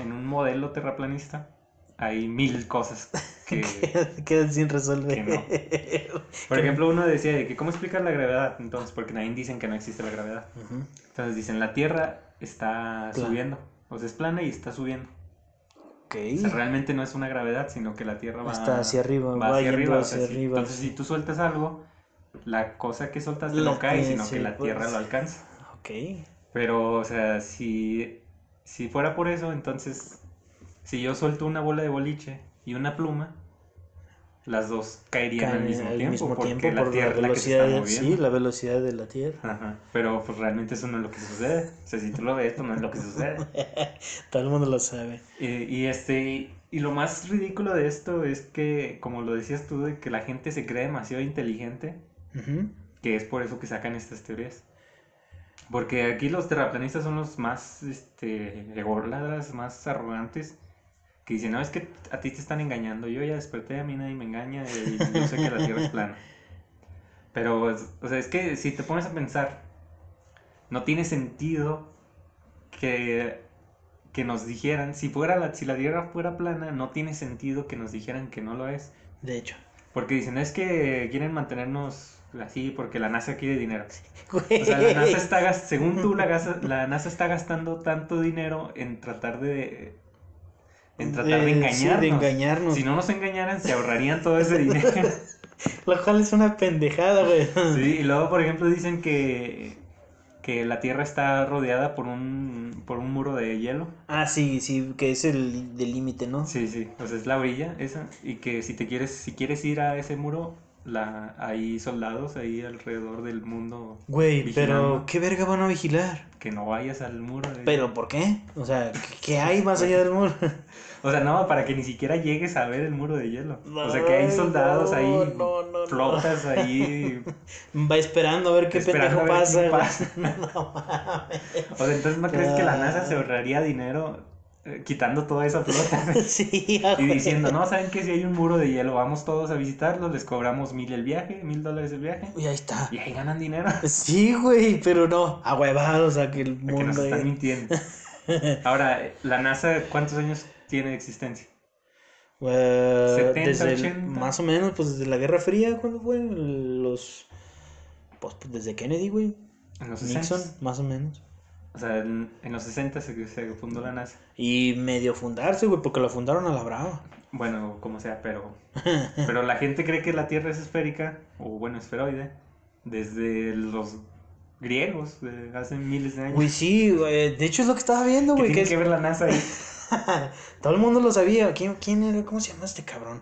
en un modelo terraplanista, hay mil cosas que... Quedan sin resolver. Que Por ejemplo, uno decía de que ¿cómo explicar la gravedad? Entonces, porque nadie dicen que no existe la gravedad. Entonces dicen, la Tierra está subiendo, o sea, es plana y está subiendo. Ok. O sea, realmente no es una gravedad, sino que la Tierra va, Está hacia arriba, va va hacia arriba. o si- entonces, si tú sueltas algo, la cosa que soltaste La no cae, que sino que la Tierra pues- lo alcanza. Ok. Pero, o sea, si, si fuera por eso, entonces, si yo suelto una bola de boliche y una pluma, las dos caerían al mismo al tiempo, mismo porque tiempo la por Tierra la es la que se velocidad está de, moviendo. sí, la velocidad de la Tierra. Ajá, pero pues realmente eso no es lo que sucede. O sea, si tú lo ves, esto no es lo que sucede. Todo el mundo lo sabe. Y, y este, y lo más ridículo de esto es que, como lo decías tú, de que la gente se cree demasiado inteligente, que es por eso que sacan estas teorías. Porque aquí los terraplanistas son los más, este, ególatras, más arrogantes, que dicen, no, es que a ti te están engañando, yo ya desperté, a mí nadie me engaña, y yo sé que la Tierra es plana. Pero, o sea, es que si te pones a pensar, no tiene sentido que, que nos dijeran, si, fuera la, si la Tierra fuera plana, no tiene sentido que nos dijeran que no lo es. De hecho. Porque dicen, es que quieren mantenernos así porque la NASA quiere dinero. Güey. O sea, la NASA está, según tú, la, gasa- la NASA está gastando tanto dinero en tratar de... En tratar de Eh, engañarnos. sí, de engañarnos. Si no nos engañaran, se ahorrarían todo ese dinero. Lo cual es una pendejada, güey. Sí, y luego, por ejemplo, dicen que, que la Tierra está rodeada por un, por un muro de hielo. Ah, sí, sí, que es el del límite, ¿no? Sí, sí, o sea, es la orilla esa. Y que si te quieres, si quieres ir a ese muro, la, hay soldados ahí alrededor del mundo Güey, pero ¿qué verga van a vigilar? que no vayas al muro. de- ¿Pero por qué? O sea, ¿qué- ¿qué hay más allá del muro? O sea, no, para que ni siquiera llegues a ver el muro de hielo. o sea, que hay soldados no, ahí, no, flotas ahí. Va esperando a ver qué pendejo pasa. pasa. O sea, entonces ¿no crees que la NASA se ahorraría dinero eh, quitando toda esa flota? Sí, Y diciendo, no, ¿saben qué? Si hay un muro de hielo, vamos todos a visitarlo, les cobramos mil el viaje, mil dólares el viaje. Y ahí está. Y ahí ganan dinero. Sí, güey, pero no. A huevados, a que el Que nos mundo. están mintiendo. Ahora, ¿la NASA cuántos años tiene de existencia? Eh, 70, desde el- 80. más o menos, pues desde la Guerra Fría, ¿cuándo fue? Los. Pues, pues, desde Kennedy, güey. En los Nixon, 60. más o menos. O sea, en, en los 60 se, se fundó la NASA. Y medio fundarse, güey, porque la fundaron a la brava. Bueno, como sea, pero. Pero la gente cree que la Tierra es esférica, o bueno, esferoide, desde los griegos, de hace miles de años. Güey, sí, güey. De hecho, es lo que estaba viendo, ¿Qué güey. tiene Que ver la NASA ahí? Todo el mundo lo sabía. ¿Quién, ¿Quién era? ¿Cómo se llama este cabrón?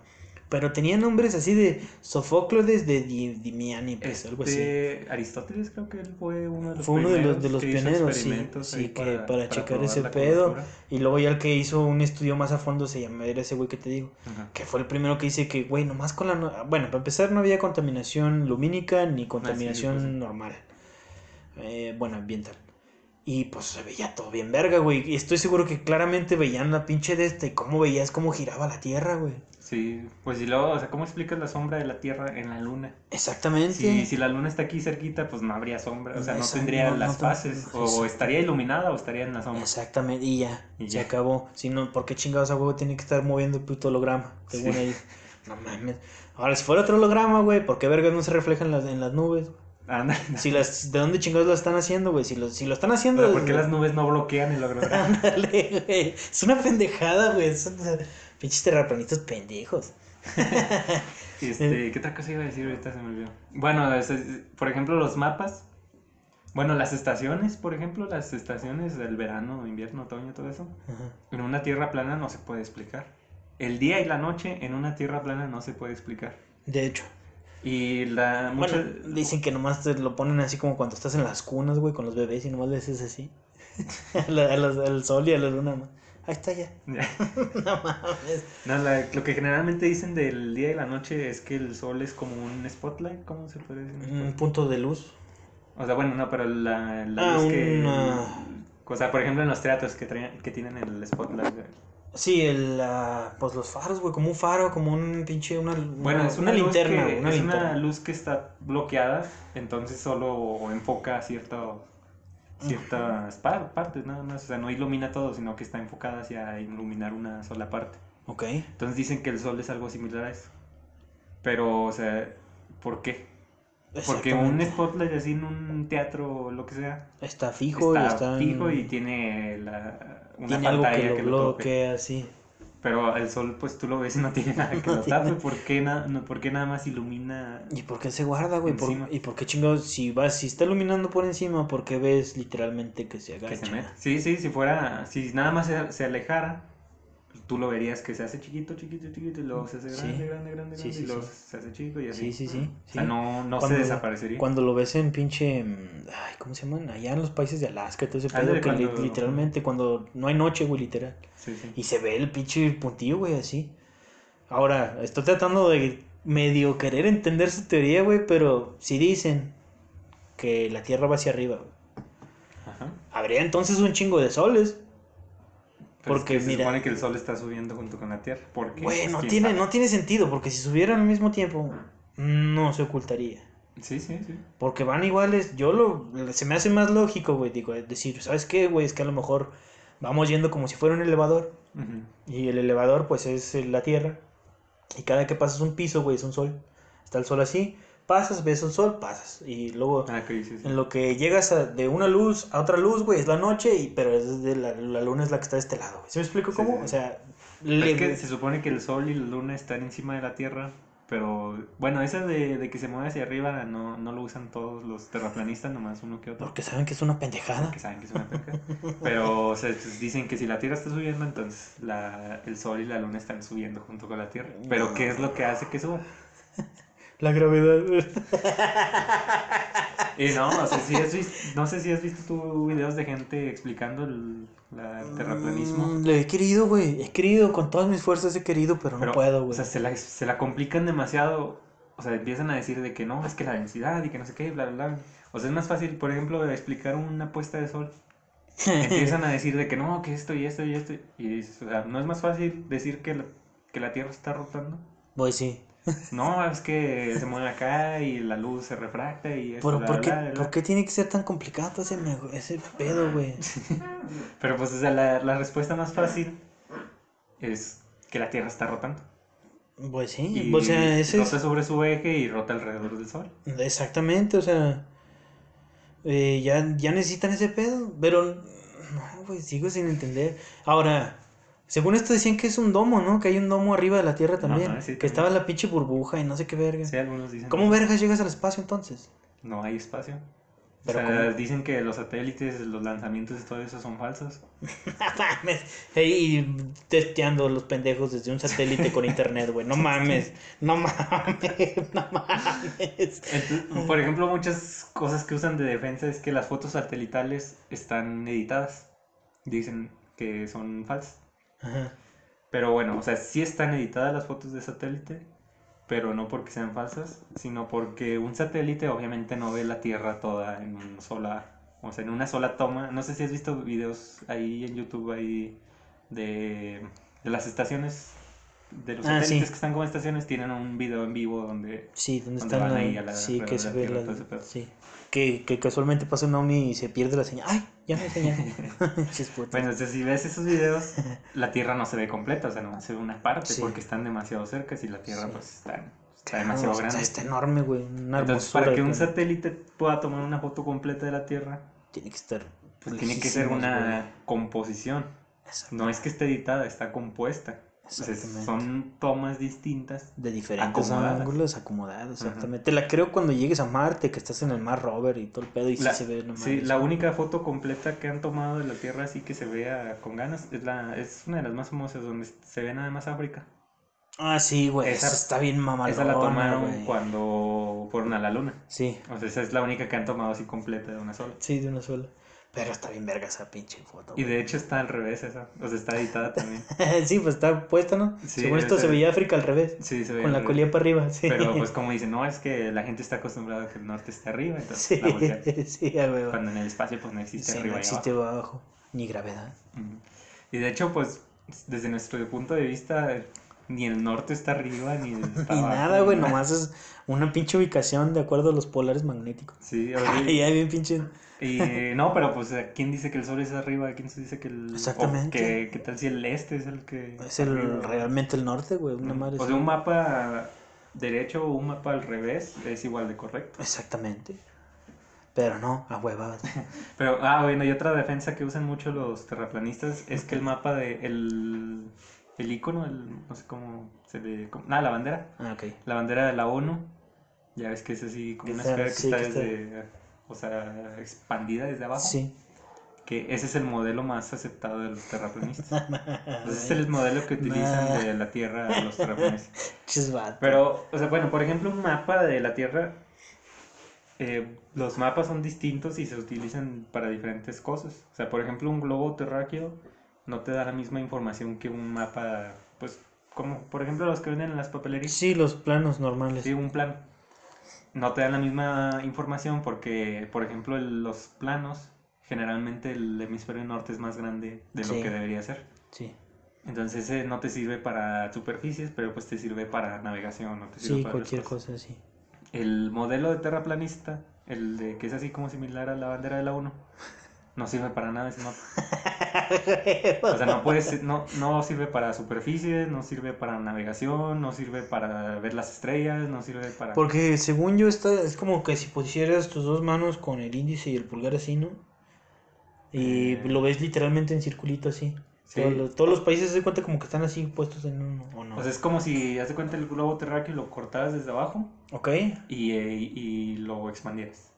Pero tenía nombres así de Sofócles de Di- Dimiánides, algo así. Este, Aristóteles creo que él fue uno de los Fue uno de los, de los pioneros, sí. Sí, que para, checar ese pedo. Y luego ya el que hizo un estudio más a fondo se llama, era ese güey que te digo. Ajá. Que fue el primero que dice que, güey, nomás con la... no- Bueno, para empezar no había contaminación lumínica ni contaminación pues sí. normal. Eh, bueno, ambiental. Y pues se veía todo bien verga, güey. Y estoy seguro que claramente veían la pinche de este, cómo veías cómo giraba la Tierra, güey. Sí, pues y luego, o sea, ¿cómo explicas la sombra de la Tierra en la Luna? Exactamente. Si, si la Luna está aquí cerquita, pues no habría sombra, o sea, no tendría no, las no, fases, o, estaría iluminada o estaría en la sombra. Exactamente, y ya, Y se ya. acabó. Si no, ¿por qué chingados a huevo tiene que estar moviendo el puto holograma? Según Sí. ellos. No mames. Ahora, si fuera otro holograma, güey, ¿por qué vergas no se refleja en las, en las nubes? Ándale. Si las, ¿De dónde chingados lo están haciendo, güey? Si lo, si lo están haciendo... Pero ¿por qué las nubes no bloquean el holograma? Ándale, güey. Es una pendejada, güey. O sea, pinches terraplanistas pendejos. Este, ¿qué otra cosa iba a decir ahorita? Se me olvidó. Bueno, es- es- por ejemplo, los mapas. Bueno, las estaciones, por ejemplo, las estaciones del verano, invierno, otoño, todo eso. Ajá. En una tierra plana no se puede explicar. El día y la noche en una tierra plana no se puede explicar. De hecho. Y la mucha... Bueno, dicen que nomás te lo ponen así como cuando estás en las cunas, güey, con los bebés y nomás le haces así. a la- a los- al sol y a la luna, ¿no? Ahí está ya. no mames. No, la- lo que generalmente dicen del día y la noche es que el sol es como un spotlight, ¿cómo se puede decir? Un punto de luz. O sea, bueno, no, pero la, la Ah, luz que... una- O sea, por ejemplo, en los teatros que, traen- que tienen el spotlight. Sí, el, ah, pues los faros, güey, como un faro, como un pinche, una, Bueno, una, es una, luz linterna, que, una es linterna. una luz que está bloqueada, entonces solo enfoca cierto, ciertas pa- partes, nada más. O sea, no ilumina todo, sino que está enfocada hacia iluminar una sola parte. Ok. Entonces dicen que el sol es algo similar a eso. Pero, o sea, ¿por qué? Porque un spotlight así en un teatro o lo que sea, Está fijo, está, está, en- fijo y tiene la, una tiene algo pantalla que que lo lo tope. bloquea, sí. Pero el sol, pues tú lo ves y no tiene nada que No lo tape. ¿Por qué, na- no, ¿Por qué nada más ilumina? ¿Y por qué se guarda, güey? ¿Por- Encima. ¿Y por qué chingados, si vas, si está iluminando por encima, por qué ves literalmente que se Que agacha? se mete. Sí, sí, si fuera, si nada más se, se alejara, tú lo verías que se hace chiquito, chiquito, chiquito, y luego se hace Sí. grande, grande, grande, Sí, grande, sí, y luego sí. se hace chico y así. Sí, sí, sí. O sea, no, no Cuando- se desaparecería. Cuando lo ves en pinche. mm, Ay, ¿cómo se llaman? Allá en los países de Alaska, y todo ese pedo, que cuando- literalmente cuando no hay noche, güey, literal. Sí, sí. Y se ve el pinche puntillo, güey, así. Ahora, estoy tratando de medio querer entender su teoría, güey, pero si dicen que la Tierra va hacia arriba, güey, Ajá. habría entonces un chingo de soles. Pero Porque, se mira- supone que el sol está subiendo junto con la Tierra. ¿Por qué? Güey, Pues, no tiene, sabe. no tiene sentido, porque si subieran al mismo tiempo, no se ocultaría. Sí, sí, sí. Porque van iguales, yo lo, se me hace más lógico, güey, digo, es decir, ¿sabes qué, güey? Es que a lo mejor vamos yendo como si fuera un elevador, y el elevador, pues, es la Tierra, Y cada que pasas un piso, güey, es un sol. Está el sol así, pasas, ves un sol, pasas. Y luego, Ah, que dices. en lo que llegas a- de una luz a otra luz, güey, es la noche, y, pero es de la, la luna es la que está de este lado, güey. ¿Sí me explico Sí, cómo? sí. O sea, Pero le- Es que se supone que el sol y la luna están encima de la Tierra, pero bueno, esa de, de que se mueve hacia arriba no, no lo usan todos los terraplanistas, nomás uno que otro. porque saben que es una pendejada. Que saben que es una penca. Pero o sea, pues, dicen que si la Tierra está subiendo, entonces la, el sol y la luna están subiendo junto con la Tierra. Pero ¿qué es lo que hace que suba? La gravedad. Y no, o sea, si has visto, no sé si has visto tú videos de gente explicando el, la- el terraplanismo. Mm, Lo he querido, güey. He querido, con todas mis fuerzas he querido, pero, Pero, no puedo, O güey. sea, se la, se la complican demasiado. O sea, empiezan a decir de que no, es que la densidad y que no sé qué, bla, bla, bla. O sea, es más fácil, por ejemplo, explicar una puesta de sol. Empiezan a decir de que no, que esto y esto y esto. Y dices, o sea, ¿no es más fácil decir que la, que la Tierra está rotando? Pues sí. No, es que se mueve acá y la luz se refracta y eso, Pero bla, ¿por qué. ¿por qué tiene que ser tan complicado ese, ese pedo, güey? Pero pues, o sea, la, la respuesta más fácil es que la Tierra está rotando. Pues sí, Y o sea, ese rota es... sobre su eje y rota alrededor del Sol. Exactamente, o sea... eh, ya, ya necesitan ese pedo, pero... No, güey, sigo sin entender. Ahora, según esto decían que es un domo, ¿no? Que hay un domo arriba de la Tierra también. Ajá, sí, que también. estaba la pinche burbuja y no sé qué verga. Sí, algunos dicen. ¿Cómo vergas llegas al espacio entonces? No hay espacio. Pero o sea, ¿cómo? dicen que los satélites, los lanzamientos y todo eso son falsos. No mames. Ey, testeando los pendejos desde un satélite con internet, güey. No mames. No mames. No mames. Entonces, por ejemplo, muchas cosas que usan de defensa es que las fotos satelitales están editadas. Dicen que son falsas. Ajá. Pero bueno, o sea, sí están editadas las fotos de satélite, pero no porque sean falsas, sino porque un satélite obviamente no ve la Tierra toda en una sola, o sea, en una sola toma. No sé si has visto videos ahí en YouTube ahí de, de las estaciones, de los Ah, satélites sí. que están como estaciones, tienen un video en vivo donde... Sí, ¿dónde ¿Dónde están van ahí a la- Sí, que se ve la... Sí. Que, que casualmente pasa un ovni y se pierde la señal. ¡Ay! Señal. Chis putas. Bueno, o si ves esos videos, la Tierra no se ve completa, o sea, no se ve una parte Sí. porque están demasiado cerca y la Tierra Sí. pues está, está demasiado o sea, grande. está enorme, güey. Una Entonces, para que un satélite pueda tomar una foto completa de la Tierra, Tiene que estar... pues tiene que ser una güey. composición. No es que esté editada, está compuesta. Son tomas distintas. De diferentes acomodadas. ángulos, acomodadas, exactamente. Te la creo cuando llegues a Marte, que estás en el mar rover y todo el pedo y La, sí se ve, no sí, la única foto completa que han tomado de la Tierra así que se vea con ganas es, la, es una de las más famosas donde se ve nada más África. Ah, sí, güey, Esa- esa está bien mamalona, Esa la tomaron cuando fueron a la Luna. Sí, O sea, esa es la única que han tomado así completa de una sola. sí, de una sola. Pero está bien verga esa pinche foto. Y de hecho está al revés esa. O sea, está editada también. sí, pues está puesta, ¿no? Sí, Según esto se veía África al revés, Sí, se ve con la colilla para arriba, sí. Pero pues como dicen, no, es que la gente está acostumbrada a que el norte esté arriba, entonces sí, la sí, a huevo. Cuando en el espacio pues no existe Sí, arriba no y existe abajo. abajo, ni gravedad. Y de hecho, pues, desde nuestro punto de vista, ni el norte está arriba, ni el está Ni abajo, nada, güey, nada. nomás es una pinche ubicación de acuerdo a los polares magnéticos. Sí, o sea, Ay, ay, bien pinche. y no, pero pues, ¿quién dice que el sol es arriba? ¿Quién dice que el... Exactamente. que- ¿Qué tal si el este es el que... Es el arriba? realmente el norte, güey, una madre. O sea, un mapa derecho o un mapa al revés es igual de correcto. Exactamente. Pero no, a huevadas. Pero, ah, bueno, y otra defensa que usan mucho los terraplanistas es que el mapa de... El, el icono, el, no sé cómo se le... cómo- ah, la bandera. Ah, ok. La bandera de la ONU, ya ves que es así como una esfera que sí, está que está- desde, o sea, expandida desde abajo. Sí. Que ese es el modelo más aceptado de los terraplanistas. Ese es el modelo que utilizan de la Tierra los terraplanistas. Pero, o sea, bueno, por ejemplo, un mapa de la Tierra, eh, los mapas son distintos y se utilizan para diferentes cosas. O sea, por ejemplo, un globo terráqueo no te da la misma información que un mapa, pues, como por ejemplo los que venden en las papelerías. Sí, los planos normales. Sí, un plano. No te dan la misma información porque, por ejemplo, el- los planos, generalmente el hemisferio norte es más grande de lo que debería ser. Sí, Entonces ese no te sirve para superficies, pero pues te sirve para navegación, no te sirve sí, para cualquier cosa, sí. El modelo de terraplanista, el de que es así como similar a la bandera de la ONU, no sirve para nada ese mapa. O sea, no puedes, no, no sirve para superficie, no sirve para navegación, no sirve para ver las estrellas, no sirve para... Porque según yo está, es como que si pusieras tus dos manos con el índice y el pulgar así, ¿no? Y Eh. lo ves literalmente en circulito así. Sí. Todos, los, todos los países se cuenta como que están así puestos en uno, ¿o no? O sea, es como si, haz de cuenta el globo terráqueo y lo cortaras desde abajo ok. y, eh, y lo expandieras.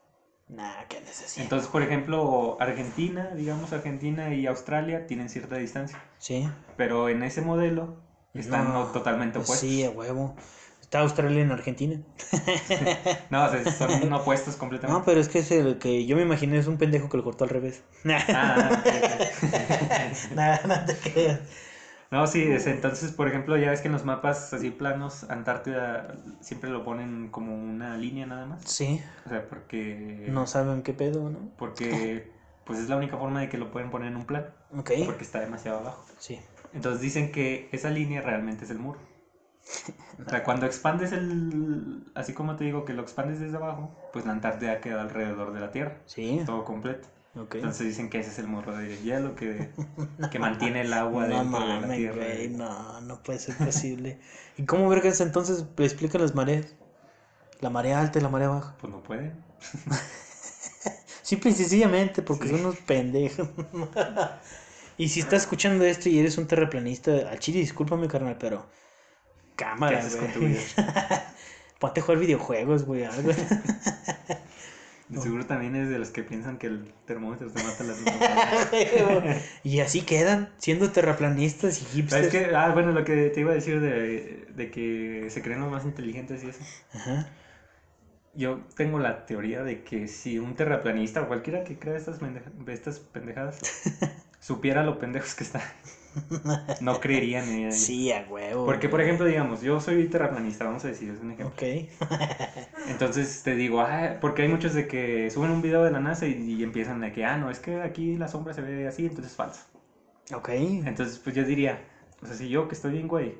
Nah, ¿qué así? Entonces, por ejemplo, Argentina, digamos Argentina y Australia tienen cierta distancia, Sí. pero en ese modelo están No, no, totalmente pues opuestos. Sí, a huevo. Está Australia en Argentina. No, o sea, son opuestos completamente. No, pero es que es el que yo me imaginé es un pendejo que lo cortó al revés. Ah, ok, ok. Nada, no te creas. No, sí, es, entonces, por ejemplo, ya ves que en los mapas así planos, Antártida siempre lo ponen como una línea nada más. Sí, O sea, porque... no saben qué pedo, ¿no? Porque pues es la única forma de que lo pueden poner en un plan, Ok. porque está demasiado abajo. Sí. Entonces dicen que esa línea realmente es el muro. O sea, cuando expandes el... Así como te digo que lo expandes desde abajo, pues la Antártida queda alrededor de la Tierra, Sí. todo completo. Entonces dicen que ese es el muro de hielo que, que mantiene el agua no dentro de la Tierra. güey, no, no puede ser posible. ¿Y cómo vergas entonces explican las mareas? La marea alta y la marea baja. Pues no puede. Simple y sencillamente, porque Sí. son unos pendejos. y si estás escuchando esto y eres un terraplanista, al chile, discúlpame, carnal, pero. ¿Qué Cámara, haces con tu güey. Ponte a jugar videojuegos, güey, algo. De Seguro también es de los que piensan que el termómetro te mata las y así quedan, siendo terraplanistas y hipsters. Ah, bueno, lo que te iba a decir de, de que se creen los más inteligentes y eso. Ajá. Yo tengo la teoría de que si un terraplanista o cualquiera que crea estas, estas pendejadas supiera lo pendejos que están, no creerían en ellos. Sí, a huevo. Porque, por ejemplo, digamos, yo soy terraplanista, vamos a decir, es un ejemplo. Ok. Entonces te digo, ah, porque hay muchos de que suben un video de la NASA y, y empiezan de que, ah, no, es que aquí la sombra se ve así, entonces es falso. Ok. Entonces, pues yo diría, o sea, si yo que estoy bien, güey,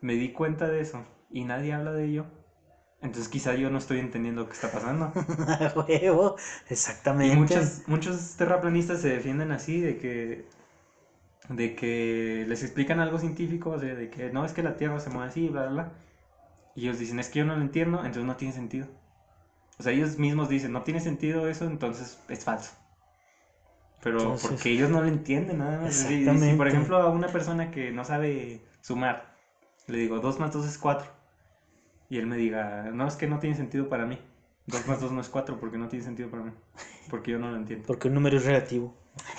me di cuenta de eso y nadie habla de ello, entonces quizá yo no estoy entendiendo lo que está pasando. A huevo. Y Exactamente. muchos, muchos terraplanistas se defienden así, de que, de que les explican algo científico, sea, de que no, es que la Tierra se mueve así, bla, bla, bla. Y ellos dicen, es que yo no lo entiendo, entonces no tiene sentido. O sea, ellos mismos dicen, no tiene sentido eso, entonces es falso. Pero Entonces- porque ellos no lo entienden nada más. Si- Si, por ejemplo, a una persona que no sabe sumar, le digo, 2 más 2 es 4. Y él me diga, no, es que no tiene sentido para mí. 2 más 2 no es 4 porque no tiene sentido para mí. Porque yo no lo entiendo. Porque un número es relativo.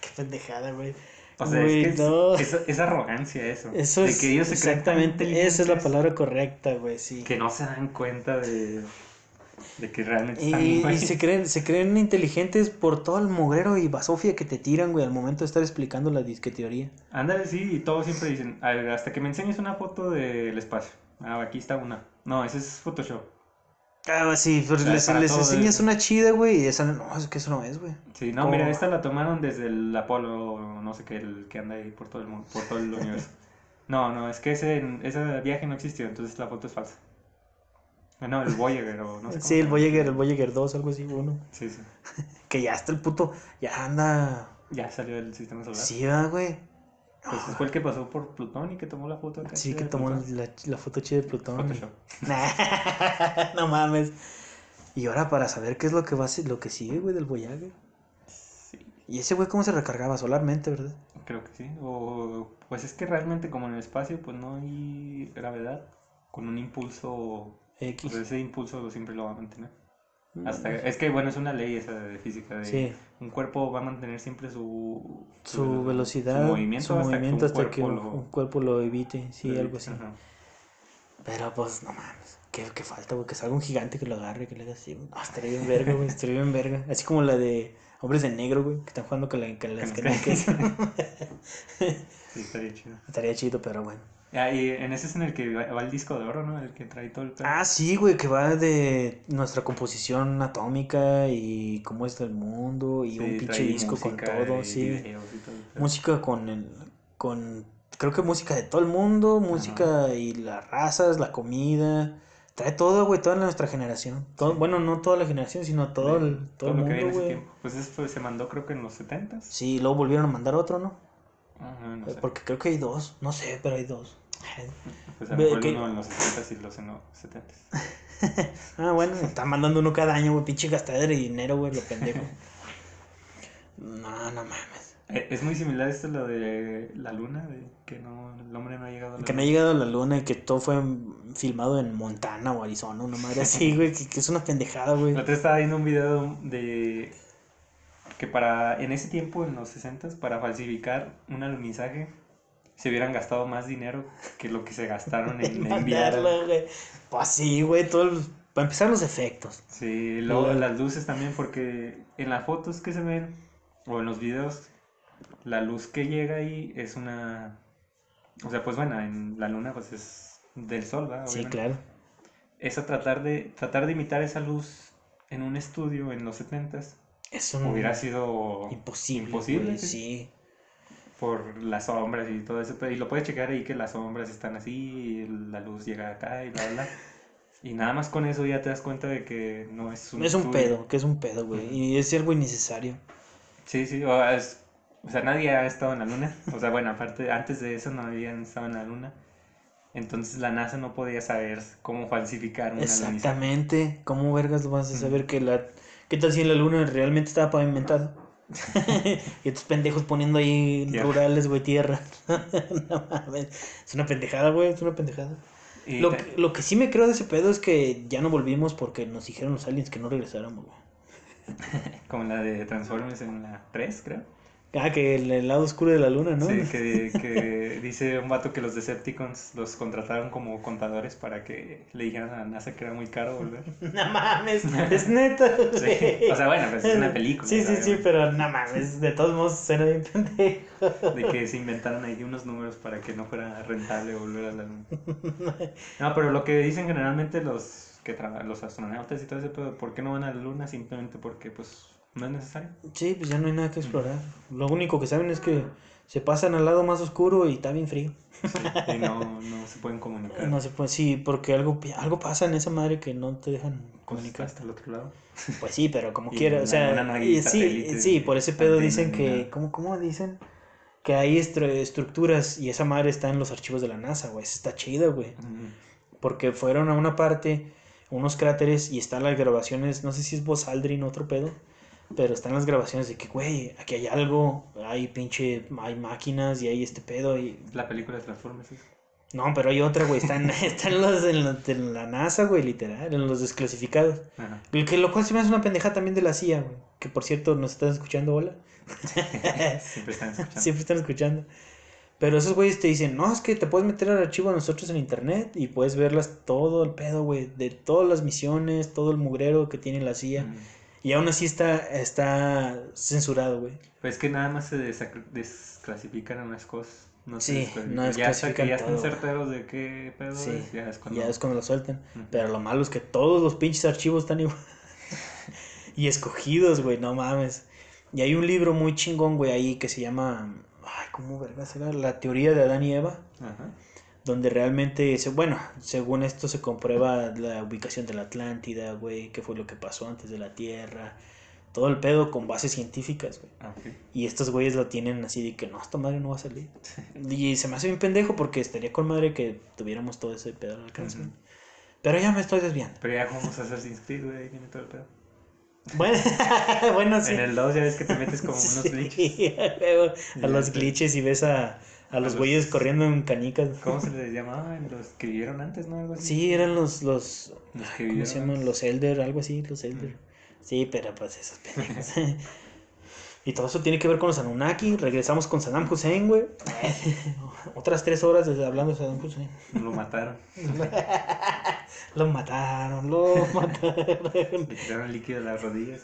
Qué pendejada, güey. O sea, Güey, es que no. es- es arrogancia eso. Eso de es que ellos se exactamente, esa es la palabra correcta, güey, sí. Que no se dan cuenta de, de que realmente están Y, güey. y se creen, se creen inteligentes por todo el mugrero y basofia que te tiran, güey, al momento de estar explicando la disque teoría. Ándale, sí, y todos siempre dicen, "A ver, hasta que me enseñes una foto del espacio. Ah, aquí está una. No, ese es Photoshop. Ah, sí, pero O sea, les, les enseñas una chida, güey, y esa no, es que eso no es, güey. Sí, no, ¿Cómo? mira, esta la tomaron desde el Apolo, no sé qué, el que anda ahí por todo el mundo, por todo el universo. No, no, es que ese, ese viaje no existió, entonces la foto es falsa. Ah, No, el Voyager o no sé Sí, el Voyager, el Voyager 2, algo así, uno. Sí, sí. Que ya está el puto, ya anda. Ya salió del sistema solar. Sí, va, güey. Pues fue el que pasó por Plutón y que tomó la foto acá. Sí, que tomó la, la foto chida de Plutón. No mames. Y ahora para saber qué es lo que va a ser, lo que sigue, güey, del Voyager. Sí, Y ese güey cómo se recargaba solarmente, ¿verdad? creo que sí. O pues es que realmente como en el espacio pues no hay gravedad con un impulso, X. pues ese impulso siempre lo va a mantener. Hasta es que bueno, es una ley esa de física de Sí, un cuerpo va a mantener siempre su su velocidad, su movimiento, su hasta, movimiento que, hasta un que cuerpo un, lo- un cuerpo lo evite, sí, lo- algo así. Ajá. Pero pues no mames, ¿qué, qué falta, güey? Que salga un gigante que lo agarre, que le haga así. güey. Estaría bien verga, güey, estaría bien verga. Así como la de Hombres de Negro, güey, que están jugando con, la, con las. Sí, estaría chido. estaría chido, pero bueno. Ah, y en ese es en el que va, el disco de oro, ¿no? El que trae todo el pedo. Ah, sí, güey, que va de nuestra composición atómica y cómo está el mundo y Sí, un pinche disco con todo, y sí. y todo el. Música con el, con, creo que música de todo el mundo, música y las razas, la comida, trae todo, güey, toda nuestra generación. Todo, Bueno, no toda la generación, sino todo el, todo el lo que había en mundo, ese güey. tiempo. Pues eso fue- se mandó creo que en los 70s. Sí, luego volvieron a mandar otro, ¿no? No, no sé. Porque creo que hay dos. No sé, pero hay dos. Pues a Ve lo mejor que- uno en los 60s y los en los 70s. Ah, bueno, están mandando uno cada año, güey. Pinche gastadera de dinero, güey, lo pendejo. No, no mames. Eh, Es muy similar esto a lo de la luna, de que no, el hombre no ha llegado a la Que no ha luna. llegado a la luna y que todo fue filmado en Montana o Arizona, una madre así, güey. Que, que es una pendejada, güey. La otra estaba viendo un video de que para en ese tiempo, en los 60s, para falsificar un alunizaje, se hubieran gastado más dinero que lo que se gastaron en enviar. Pues sí, güey. Todo el- Para empezar, los efectos. Sí, luego las luces también, porque en las fotos que se ven, o en los videos, la luz que llega ahí es una... O sea, pues bueno, en la luna pues es del sol, ¿verdad? Sí, claro. Es a tratar de, tratar de imitar esa luz en un estudio en los 70s. Es un... Hubiera sido Imposible. imposible, sí. por las sombras y todo eso. Y lo puedes checar ahí que las sombras están así, y la luz llega acá y bla, bla. Y nada más con eso ya te das cuenta de que no es un Es un pedo, que es un pedo, güey. Y es algo innecesario. Sí, sí, o, es- o sea, nadie ha estado en la luna. O sea, bueno, aparte, antes de eso no habían estado en la luna. Entonces la NASA no podía saber cómo falsificar un alunizaje. Exactamente. ¿Cómo vergas lo vas a saber que la... ¿Qué tal si la luna realmente estaba pavimentada? y estos pendejos poniendo ahí Tierra. rurales, güey, tierra. no mames. Es una pendejada, güey, es una pendejada. Lo que, lo que sí me creo de ese pedo es que ya no volvimos porque nos dijeron los aliens que no regresáramos, güey. Como la de Transformers en la 3, creo. Ah, que el, el lado oscuro de la luna, ¿no? Sí, que, que dice un vato que los Decepticons los contrataron como contadores para que le dijeran a la NASA que era muy caro volver. No mames, es neta. Sí, o sea, bueno, pues es una película, Sí, sí, sí, pero no mames, de todos modos suena bien pendejo. De que se inventaron ahí unos números para que no fuera rentable volver a la luna. No, pero lo que dicen generalmente los que los astronautas y todo ese pedo, ¿por qué no van a la luna? Simplemente porque pues no es necesario. Sí, pues ya no hay nada que explorar. Lo único que saben es que se pasan al lado más oscuro y está bien frío. Sí, y no, no se pueden comunicar. No se puede, sí, porque algo, algo pasa en esa madre que no te dejan Pues, comunicar. hasta el otro lado. Pues sí, pero como Y quiera, en o sea, y sí, sí, por ese pedo dicen que. ¿cómo, cómo dicen? Que hay estru- estructuras y esa madre está en los archivos de la NASA, güey, está chido, güey. Porque fueron a una parte, unos cráteres, y están las grabaciones, no sé si es Buzz Aldrin o otro pedo, pero están las grabaciones de que, güey, aquí hay algo, hay pinche, hay máquinas y hay este pedo, y... La película de Transformers. No, pero hay otra, güey, están, están los en la, en la NASA, güey, literal, en los desclasificados. Ajá. Que lo cual se me hace una pendeja también de la CIA, güey. Que por cierto, nos están escuchando, hola. Siempre están escuchando. Siempre están escuchando. Pero esos güeyes te dicen, no, es que te puedes meter al archivo de nosotros en internet y puedes verlas todo el pedo, güey, de todas las misiones, todo el mugrero que tiene la CIA. Mm. Y aún así está, está censurado, güey. Pues que nada más se desclasifican unas cosas. No se Sí, desclasifican. no ya hasta que ya están certeros de qué pedo Sí, es, ya es cuando... Ya es cuando lo sueltan. Ujú. Pero lo malo es que todos los pinches archivos están igual. y escogidos, güey, no mames. Y hay un libro muy chingón, güey, ahí que se llama. Ay, ¿cómo vergas era? La teoría de Adán y Eva. Ajá. Donde realmente, se- bueno, según esto se comprueba la ubicación de la Atlántida, güey, qué fue lo que pasó antes de la Tierra. Todo el pedo con bases científicas, güey. Ah. Y estos güeyes lo tienen así de que no, esta madre no va a salir. Y se me hace bien pendejo porque estaría con madre que tuviéramos todo ese pedo al alcance. Ujú. Pero ya me estoy desviando. Pero ya vamos a hacer sin Creed, güey, ahí viene todo el pedo. Bueno, bueno sí. En el 2 ya ves que te metes como unos Sí, glitches. a los glitches y ves a, a los güeyes corriendo en canicas. ¿Cómo se les llamaban? Los que vivieron antes, ¿no? Algo así. Sí, eran los, los, Los que ¿cómo se llaman? Los Elder, algo así, los Elder. Sí, pero pues esos pendejos. y todo eso tiene que ver con los Anunnaki. Regresamos con Saddam Hussein, güey. Otras tres horas desde hablando de Saddam Hussein. Lo mataron. Lo mataron, lo mataron. Le tiraron líquido a las rodillas.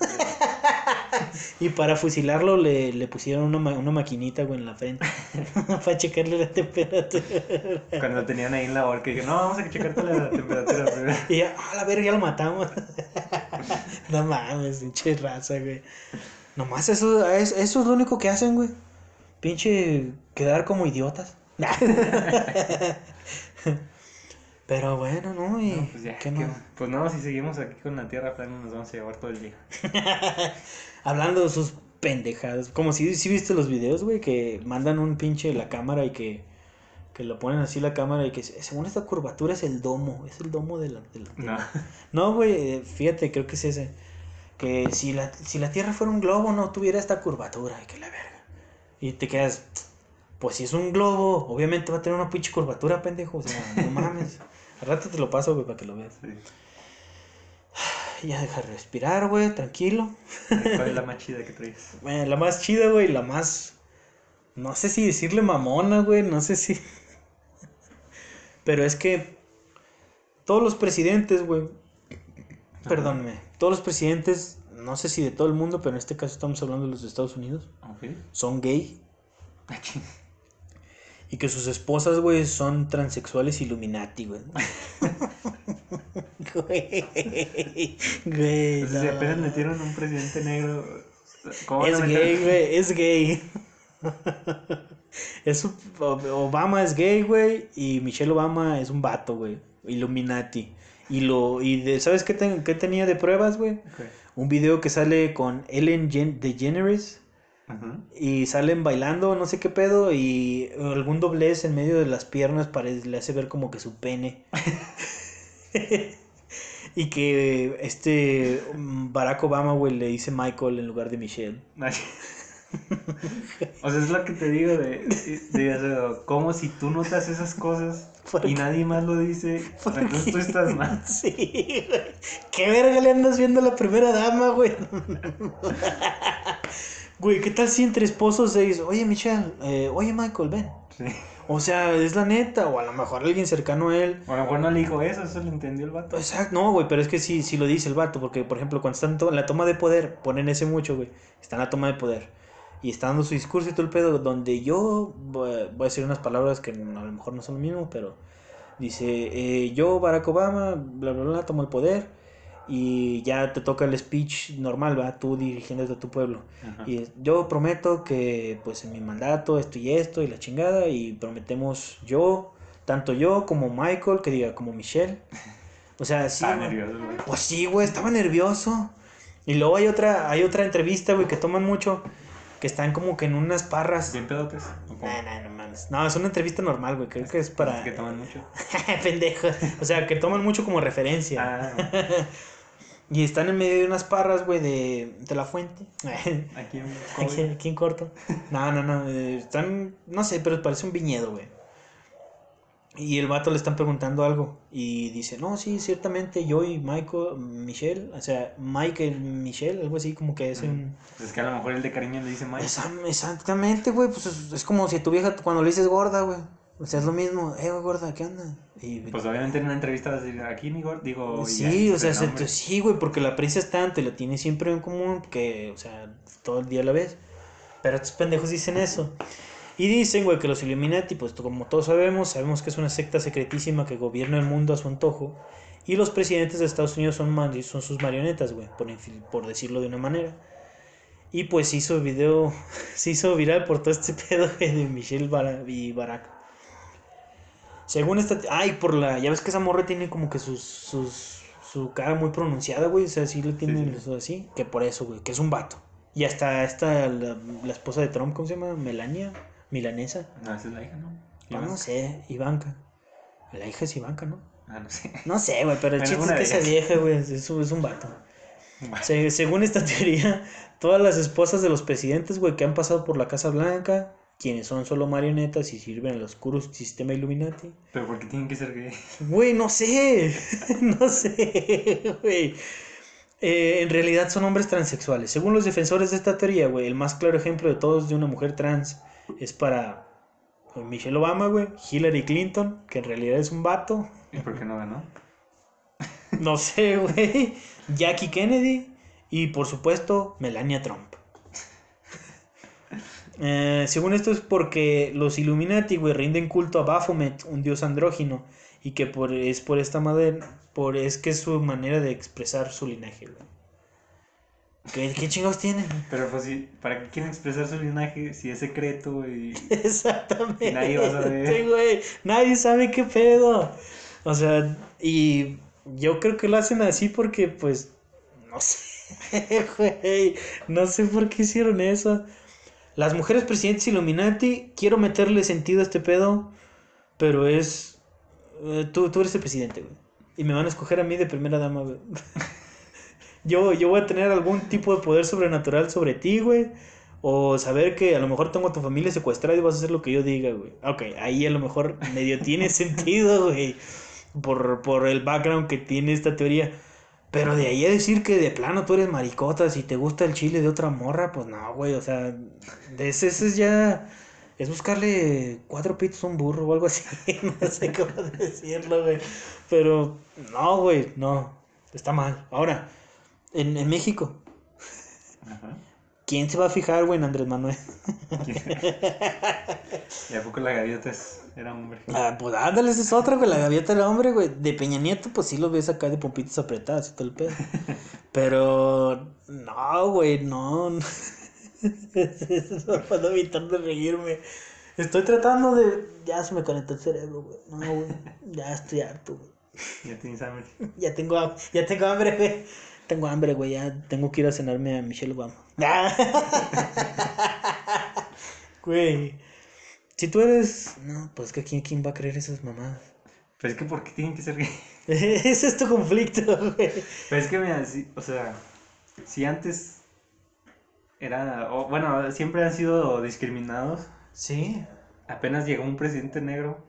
Y para fusilarlo le, le pusieron una, ma- una maquinita, güey, en la frente. para checarle la temperatura. Cuando lo tenían ahí en la horca, dije, no, vamos a checarte la temperatura primero. Y ya, a la verga, ya lo matamos. no mames, pinche raza, güey. Nomás eso, es- eso es lo único que hacen, güey. Pinche quedar como idiotas. Pero bueno, ¿no? Y No, pues ya. ¿qué ¿qué- más? Pues no, si seguimos aquí con la tierra plana nos vamos a llevar todo el día. Hablando de sus pendejadas. Como si, si viste los videos, güey, que mandan un pinche la cámara y que, que lo ponen así la cámara y que se- según esta curvatura es el domo. Es el domo de la. de la- No. No, güey, eh, fíjate, creo que es ese. Que si la, si la Tierra fuera un globo no tuviera esta curvatura. Y que la verga. Y te quedas. Pues si es un globo, obviamente va a tener una pinche curvatura, pendejo. O sea, no mames. Al rato te lo paso, güey, para que lo veas. Sí. Ya deja de respirar, güey, tranquilo. ¿Cuál es la más chida que traes? Bueno, la más chida, güey, la más. No sé si decirle mamona, güey, no sé si. Pero es que. Todos los presidentes, güey. Perdónme. Todos los presidentes, no sé si de todo el mundo, pero en este caso estamos hablando de los Estados Unidos, son gay. Ah. Y que sus esposas, güey, son transexuales Illuminati, güey. Güey. Güey. Si no. apenas metieron un presidente negro. ¿cómo Es gay, güey, es gay. Es, un- Obama es gay, güey, y Michelle Obama es un vato, güey. Illuminati. Y lo y de, ¿sabes qué, ten- qué tenía de pruebas, güey? Un video que sale con Ellen Gen DeGeneres y salen bailando, no sé qué pedo, y algún doblez en medio de las piernas parece, le hace ver como que su pene. y que este mm, Barack Obama, güey, le dice Michael en lugar de Michelle. O sea, es lo que te digo de, de, de- como si tú notas esas cosas ¿Por y nadie más lo dice, ¿Por entonces tú estás mal. Sí, güey. ¿Qué verga le andas viendo a la primera dama, güey? Güey, ¿qué tal si entre esposos se dice, oye Michelle, eh, oye Michael, ven? Sí. O sea, es la neta, o a lo mejor alguien cercano a él. O a lo mejor no le dijo eso, eso lo entendió el vato. Exacto, no, güey, pero es que sí, sí lo dice el vato, porque por ejemplo, cuando están en la toma de poder, ponen ese mucho, güey, está en la toma de poder, y está dando su discurso y todo el pedo, donde yo voy a, decir unas palabras que a lo mejor no son lo mismo, pero dice, eh, yo, Barack Obama, bla, bla, bla, tomo el poder, y ya te toca el speech normal, va, tú dirigiéndote a tu pueblo. Ajá. Y yo prometo que pues en mi mandato esto y esto y la chingada y prometemos yo, tanto yo como Michael, que diga como Michelle. O sea, sí. Güey. nervioso, güey. Pues sí, güey, estaba nervioso. Y luego hay otra, hay otra entrevista, güey, que toman mucho, que están como que en unas parras. ¿Bien pedotes? No, no, no mames. No, es una entrevista normal, güey. Creo que es para. Que toman mucho. Pendejo. O sea, que toman mucho como referencia. Ah, Y están en medio de unas parras, güey, de, de la fuente. aquí en Aquí, aquí en corto. No, no, no. eh, están, no sé, pero parece un viñedo, güey. Y el vato le están preguntando algo. Y dice, no, sí, ciertamente yo y Michael, Michelle, o sea, y Michelle, algo así como que es un... Pues es que a lo mejor el de cariño le dice Mike. Esa- exactamente, güey. Pues es, es como si a tu vieja cuando le dices gorda, güey. O sea, es lo mismo. Eh, güey, gorda, ¿qué onda? Y, Pues obviamente en una entrevista vas a decir, aquí mi gordo, digo... ya Sí, o sea, se- sí, güey, porque la aprecias tanto y la tienes siempre en común que, o sea, todo el día la ves. Pero estos pendejos dicen eso. Y dicen, güey, que los Illuminati, pues como todos sabemos, sabemos que es una secta secretísima que gobierna el mundo a su antojo. Y los presidentes de Estados Unidos son, son sus marionetas, güey, por, decirlo de una manera. Y pues se hizo video, se hizo viral por todo este pedo de Michelle Bara- y Barack. Según esta... Ay, por la... Ya ves que esa morra tiene como que sus... sus su cara muy pronunciada, güey. O sea, sí lo tiene sí. así. Que por eso, güey. Que es un vato. Y hasta esta, la, la esposa de Trump, ¿cómo se llama? Melania. Milanesa. No, esa es la hija, ¿no? Ah, no sé. Ivanka. La hija es Ivanka, ¿no? Ah, no sé. No sé, güey. Pero el Bueno, chiste es que esa vieja, güey, es, es un vato. Se- según esta teoría, todas las esposas de los presidentes, güey, que han pasado por la Casa Blanca, quienes son solo marionetas y sirven al oscuro sistema Illuminati. Pero ¿por qué tienen que ser gay? Güey, no sé. no sé, güey. Eh, en realidad son hombres transexuales. Según los defensores de esta teoría, güey, el más claro ejemplo de todos de una mujer trans es para Michelle Obama, güey, Hillary Clinton, que en realidad es un vato. ¿Y por qué no ganó? No sé, güey. Jackie Kennedy y por supuesto Melania Trump. Eh, según esto es porque los Illuminati, güey, rinden culto a Baphomet, un dios andrógino, y que por, es por esta manera, por es que es su manera de expresar su linaje, güey. ¿Qué, qué chingados tienen? Pero pues sí, ¿para qué quieren expresar su linaje si es secreto y... Exactamente. Y nadie va a saber. Sí, güey. Nadie sabe qué pedo. O sea, y yo creo que lo hacen así porque, pues, no sé, güey. No sé por qué hicieron eso. Las mujeres presidentes Illuminati, quiero meterle sentido a este pedo, pero es. eh, tú, tú eres el presidente, güey. Y me van a escoger a mí de primera dama, güey. yo, yo voy a tener algún tipo de poder sobrenatural sobre ti, güey. O saber que a lo mejor tengo a tu familia secuestrada y vas a hacer lo que yo diga, güey. Ok, ahí a lo mejor medio tiene sentido, güey. Por, por el background que tiene esta teoría. Pero de ahí a decir que de plano tú eres maricota si te gusta el chile de otra morra, pues no, güey. O sea, de ese, ese es ya. Es buscarle cuatro pitos a un burro o algo así. No sé cómo decirlo, güey. Pero no, güey, no. Está mal. Ahora, en, en México, Ajá. ¿quién se va a fijar, güey, en Andrés Manuel? ¿Y a poco la gaviota es- era hombre? Ah, pues ándale, esa es otra, güey. La gaviota era hombre, güey. De Peña Nieto, pues sí lo ves acá de pompitas apretadas y todo el pedo. Pero, no, güey, no. no puedo evitar de reírme. Estoy tratando de. Ya se me conectó el cerebro, güey. No, güey. Ya estoy harto, güey. Ya tienes hambre. Ya tengo, ya tengo hambre, güey. Tengo hambre, güey. Ya tengo que ir a cenarme a Michelle Obama. Güey. Si tú eres. No, pues que ¿quién, quién va a creer esas mamadas? Pero es que, ¿por qué tienen que ser gay? Ese es tu conflicto, güey. Pero es que, mira, si- o sea, si antes era, o, bueno, siempre han sido discriminados, Sí. apenas llegó un presidente negro,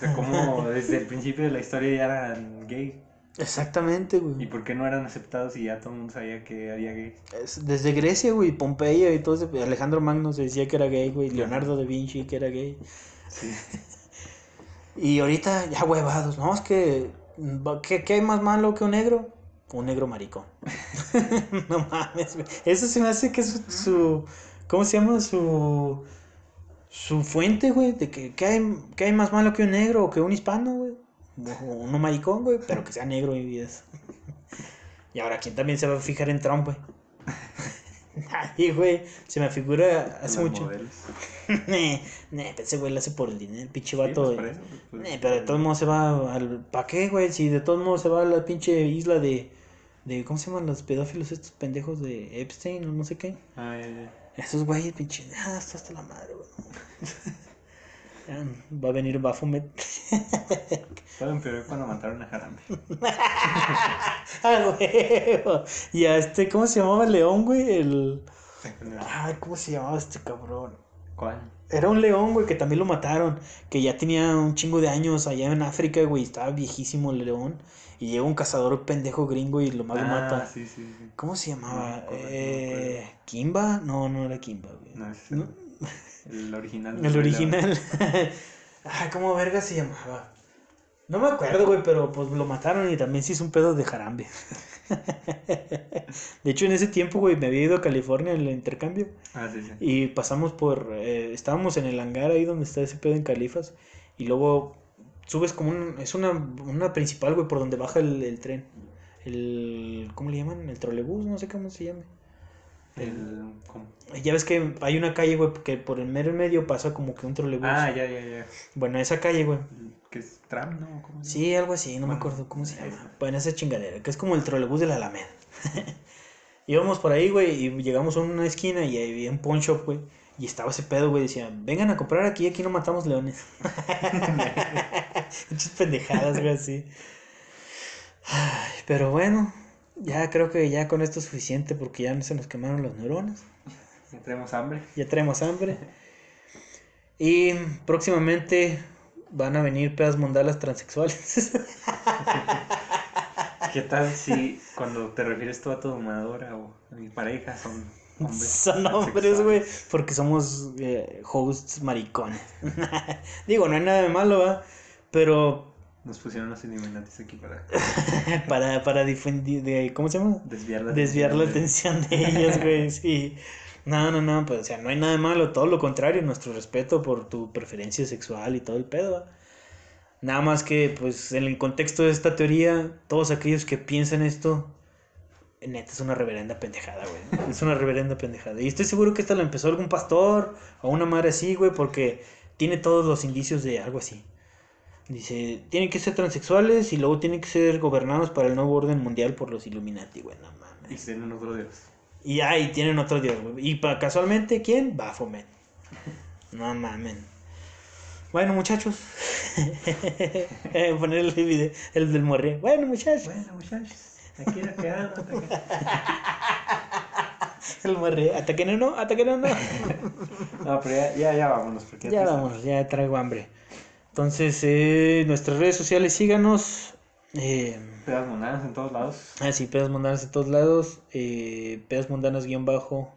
de cómo desde el principio de la historia ya eran gay. Exactamente, ¿Y güey. por qué no eran aceptados y ya todo el mundo sabía que había gay? Es- Desde Grecia, güey, Pompeya y todo ese- Alejandro Magno se decía que era gay, güey. Leonardo da Vinci que era gay. Sí. Y ahorita ya huevados, ¿no? Es que. ¿Qué, qué hay más malo que un negro? Un negro maricón. no mames, güey. Eso se me hace que es su, su- ¿Cómo se llama? Su. Su fuente, güey. De que ¿qué hay, qué hay más malo que un negro o que un hispano, güey. Uno maricón, güey. Pero que sea negro y eso. y ahora, ¿quién también se va a fijar en Trump, güey? Nadie, güey. Se me figura hace Los mucho. Ne, ne, ese güey lo hace por el dinero, el pinche Sí, vato. pues, por eso, pues, Ne, pero de todos modos se va al. ¿Para qué, güey? Si de todos modos se va a la pinche isla de. de ¿Cómo se llaman los pedófilos estos pendejos de Epstein o no sé qué? Ah, ya, ya. Esos güeyes, pinche. Ah, hasta la madre, güey. Va a venir Baphomet. Todo empeoró cuando mataron a Jarambe. ah, güey. Y a este, ¿cómo se llamaba el león, güey? El. Ay, ¿cómo se llamaba este cabrón? ¿Cuál? Era un león, güey, que también lo mataron. Que ya tenía un chingo de años allá en África, güey. Estaba viejísimo el león. Y llega un cazador pendejo gringo y lo más lo Ah, mata. sí, sí, sí. ¿Cómo se llamaba? no eh, ¿Kimba? No, no era Kimba, güey. No, es ¿No? El original. El original. ah, ¿cómo verga se llamaba? No me acuerdo, güey, pero pues lo mataron y también se hizo un pedo de jarambe. de hecho, en ese tiempo, güey, me había ido a California en el intercambio. Ah, sí, sí. Y pasamos por. eh, estábamos en el hangar ahí donde está ese pedo en Califas. Y luego subes como un. Es una, una principal, güey, por donde baja el, el tren. El. ¿Cómo le llaman? El trolebús, no sé cómo se llame. El. Y Ya ves que hay una calle, güey, que por el mero medio pasa como que un trolebús. Ah, ya, ya, ya. Bueno, esa calle, güey. ¿Qué es Tram, no? ¿Cómo se Sí, algo así, no me acuerdo cómo se llama. Bueno, esa chingadera, que es como el trolebús de la Alameda. Íbamos por ahí, güey, y llegamos a una esquina y ahí había un pawn shop, güey. Y estaba ese pedo, güey, decía, vengan a comprar aquí, aquí no matamos leones. Muchas pendejadas, güey, así. Ay, pero bueno, ya creo que ya con esto es suficiente porque ya se nos quemaron los neuronas. Ya tenemos hambre. Ya traemos hambre. Y próximamente van a venir pedas mundalas transexuales. ¿Qué tal si cuando te refieres tú a tu domadora o a mi pareja son hombres? Son hombres, güey, porque somos eh, hosts maricones. Digo, no hay nada de malo, ¿va? Pero Nos pusieron los Illuminatis aquí para para, para difundir, de, ¿cómo se llama? desviar la Desviar la atención de ellos, güey, sí. No, no, no, pues, o sea, no hay nada de malo, todo lo contrario, nuestro respeto por tu preferencia sexual y todo el pedo. Nada más que, pues, en el contexto de esta teoría, todos aquellos que piensan esto, neta, es una reverenda pendejada, güey. Es una reverenda pendejada. Y estoy seguro que esta lo empezó algún pastor o una madre así, güey, porque tiene todos los indicios de algo así. Dice, tienen que ser transexuales y luego tienen que ser gobernados para el nuevo orden mundial por los Illuminati, güey, no Y mames. tienen otro dios. Y ahí tienen otro dios, güey. Y pa- casualmente, ¿quién? Baphomet. No mamen. Bueno, muchachos. Poner el video, el del morre. Bueno, muchachos. Bueno, muchachos, aquí era quedado. El morre. Hasta que no, no, hasta que no, no. No, pero ya, ya, ya vámonos. Porque Ya te- vamos, ya traigo hambre. Entonces, eh, nuestras redes sociales, síganos. Eh, Pedas monadas en todos lados. ah, sí, pedas mundanas en todos lados. Eh, pedas mundanas guion bajo.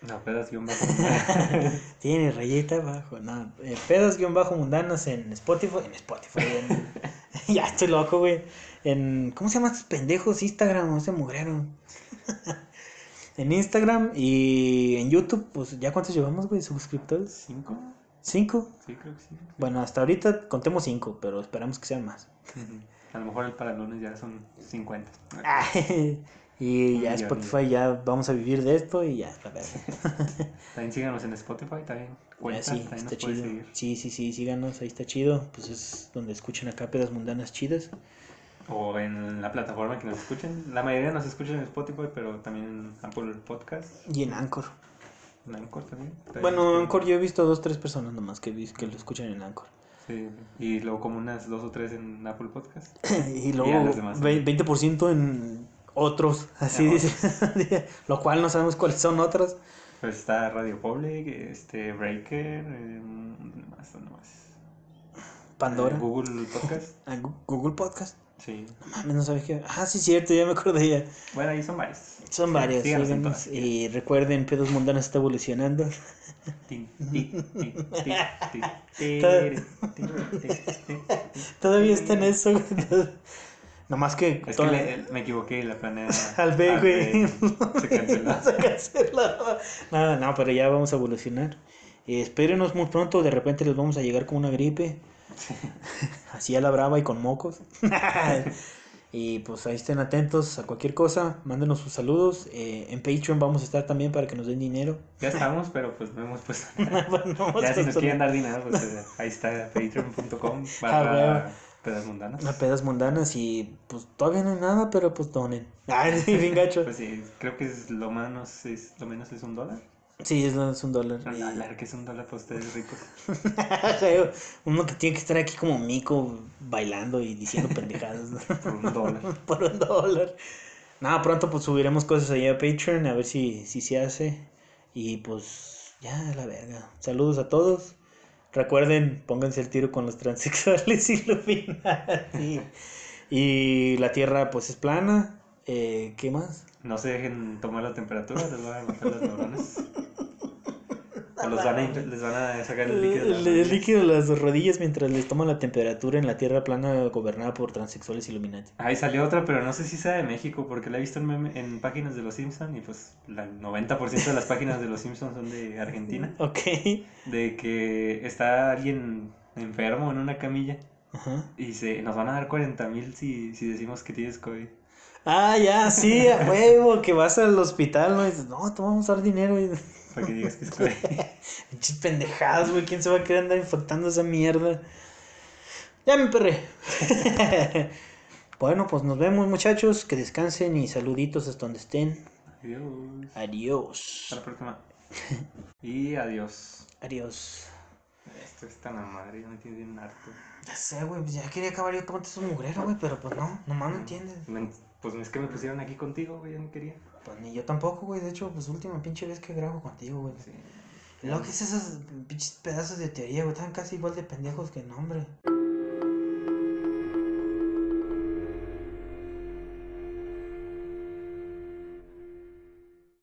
No, pedas guion bajo. Tiene rayita abajo. No, eh, pedas guion bajo mundanas en Spotify. En Spotify. en- ya estoy loco, güey. En, ¿cómo se llama estos pendejos? Instagram, ese mugrero. en Instagram y en YouTube, pues ya cuántos llevamos, güey, suscriptores. ¿Cinco? ¿Cinco? Sí, creo que sí. Bueno, hasta ahorita contemos cinco, pero esperamos que sean más. A lo mejor el para el lunes ya son 50. y ya Spotify, ya vamos a vivir de esto y ya, la verdad. También síganos en Spotify, también. Cuenta, Ya, sí, también está chido. Sí, sí, sí, síganos, ahí está chido. Pues es donde escuchan acá pedas mundanas chidas. O en la plataforma que nos escuchen. La mayoría nos escuchan en Spotify, pero también en Apple Podcast. Y en Anchor. En Anchor también. También Bueno, Anchor yo he visto dos, tres personas nomás que, vi- que lo escuchan en Anchor. Sí, y luego como unas dos o tres en Apple Podcast. y luego los demás, ve- 20% en otros, así dice. Lo cual no sabemos cuáles son otros. Pues está Radio Public, este Breaker, eh, ¿dónde más? ¿Dónde más? Pandora. Eh, Google Podcast. Ah, Google Podcast. Sí. No mames, no sabes qué. Ah, sí, cierto, ya me acordé ya. Bueno, ahí son varios. Son Sí, varias, síganos. Y recuerden, Pedos Mundanos está evolucionando. Todavía está en eso, güey. Nomás que. Es que le- me equivoqué, la planeé Al B, güey. Se canceló. Se canceló. No, no, pero ya vamos a evolucionar. Eh, espérenos muy pronto, de repente les vamos a llegar con una gripe. Así a la brava y con mocos. y pues ahí estén atentos a cualquier cosa. Mándenos sus saludos. Eh, en Patreon vamos a estar también para que nos den dinero. Ya estamos, pero pues no hemos puesto Bueno, vamos Ya si nos hacer quieren dar dinero, pues eh, ahí está patreon.com Ah, barra pedas mundanas. A pedas mundanas y pues todavía no hay nada, pero pues donen. Ay, sí, bien gacho. Pues sí, creo que es lo menos es, lo menos es un dólar. Sí, es, es un dólar. Un Y- dólar, que es un dólar para ustedes ricos. Uno que tiene que estar aquí como mico bailando y diciendo pendejadas. Por un dólar. por un dólar. Nada, pronto pues subiremos cosas ahí a Patreon a ver si, si se hace. Y pues ya, la verga. Saludos a todos. Recuerden, pónganse el tiro con los transexuales Illuminati. Y la Tierra pues es plana. Eh, ¿Qué más? No se dejen tomar la temperatura, les van a matar las neuronas. O los van a, les van a sacar el líquido. de las El, rodillas. líquido de las rodillas mientras les toman la temperatura en la Tierra plana gobernada por transexuales Illuminati. Ahí salió otra, pero no sé si sea de México, porque la he visto en, meme- en páginas de los Simpsons y pues el 90% de las páginas de los Simpsons son de Argentina. Ok. De que está alguien enfermo en una camilla Ajá. y se, nos van a dar 40 mil si, si decimos que tienes COVID. Ah, ya, sí, a huevo, que vas al hospital, ¿no? Y dices, no, te vamos a dar dinero. Y... Para que digas que es COVID. Pinches pendejadas, güey, ¿quién se va a querer andar infectando esa mierda? Ya me perré. bueno, pues nos vemos, muchachos, que descansen y saluditos hasta donde estén. Adiós. Adiós. Hasta la próxima. Y adiós. Adiós. Esto es tan a madre, ya me tiene bien harto. Ya sé, güey, pues ya quería acabar yo tomando esos mugrero, güey, pero pues no, nomás no entiendes. Pues es que me pusieron aquí contigo, güey, ya no quería. Pues ni yo tampoco, güey, de hecho, pues última pinche vez que grabo contigo, güey. Sí. Lo que es esas pinches pedazos de teoría, güey, están casi igual de pendejos que el nombre.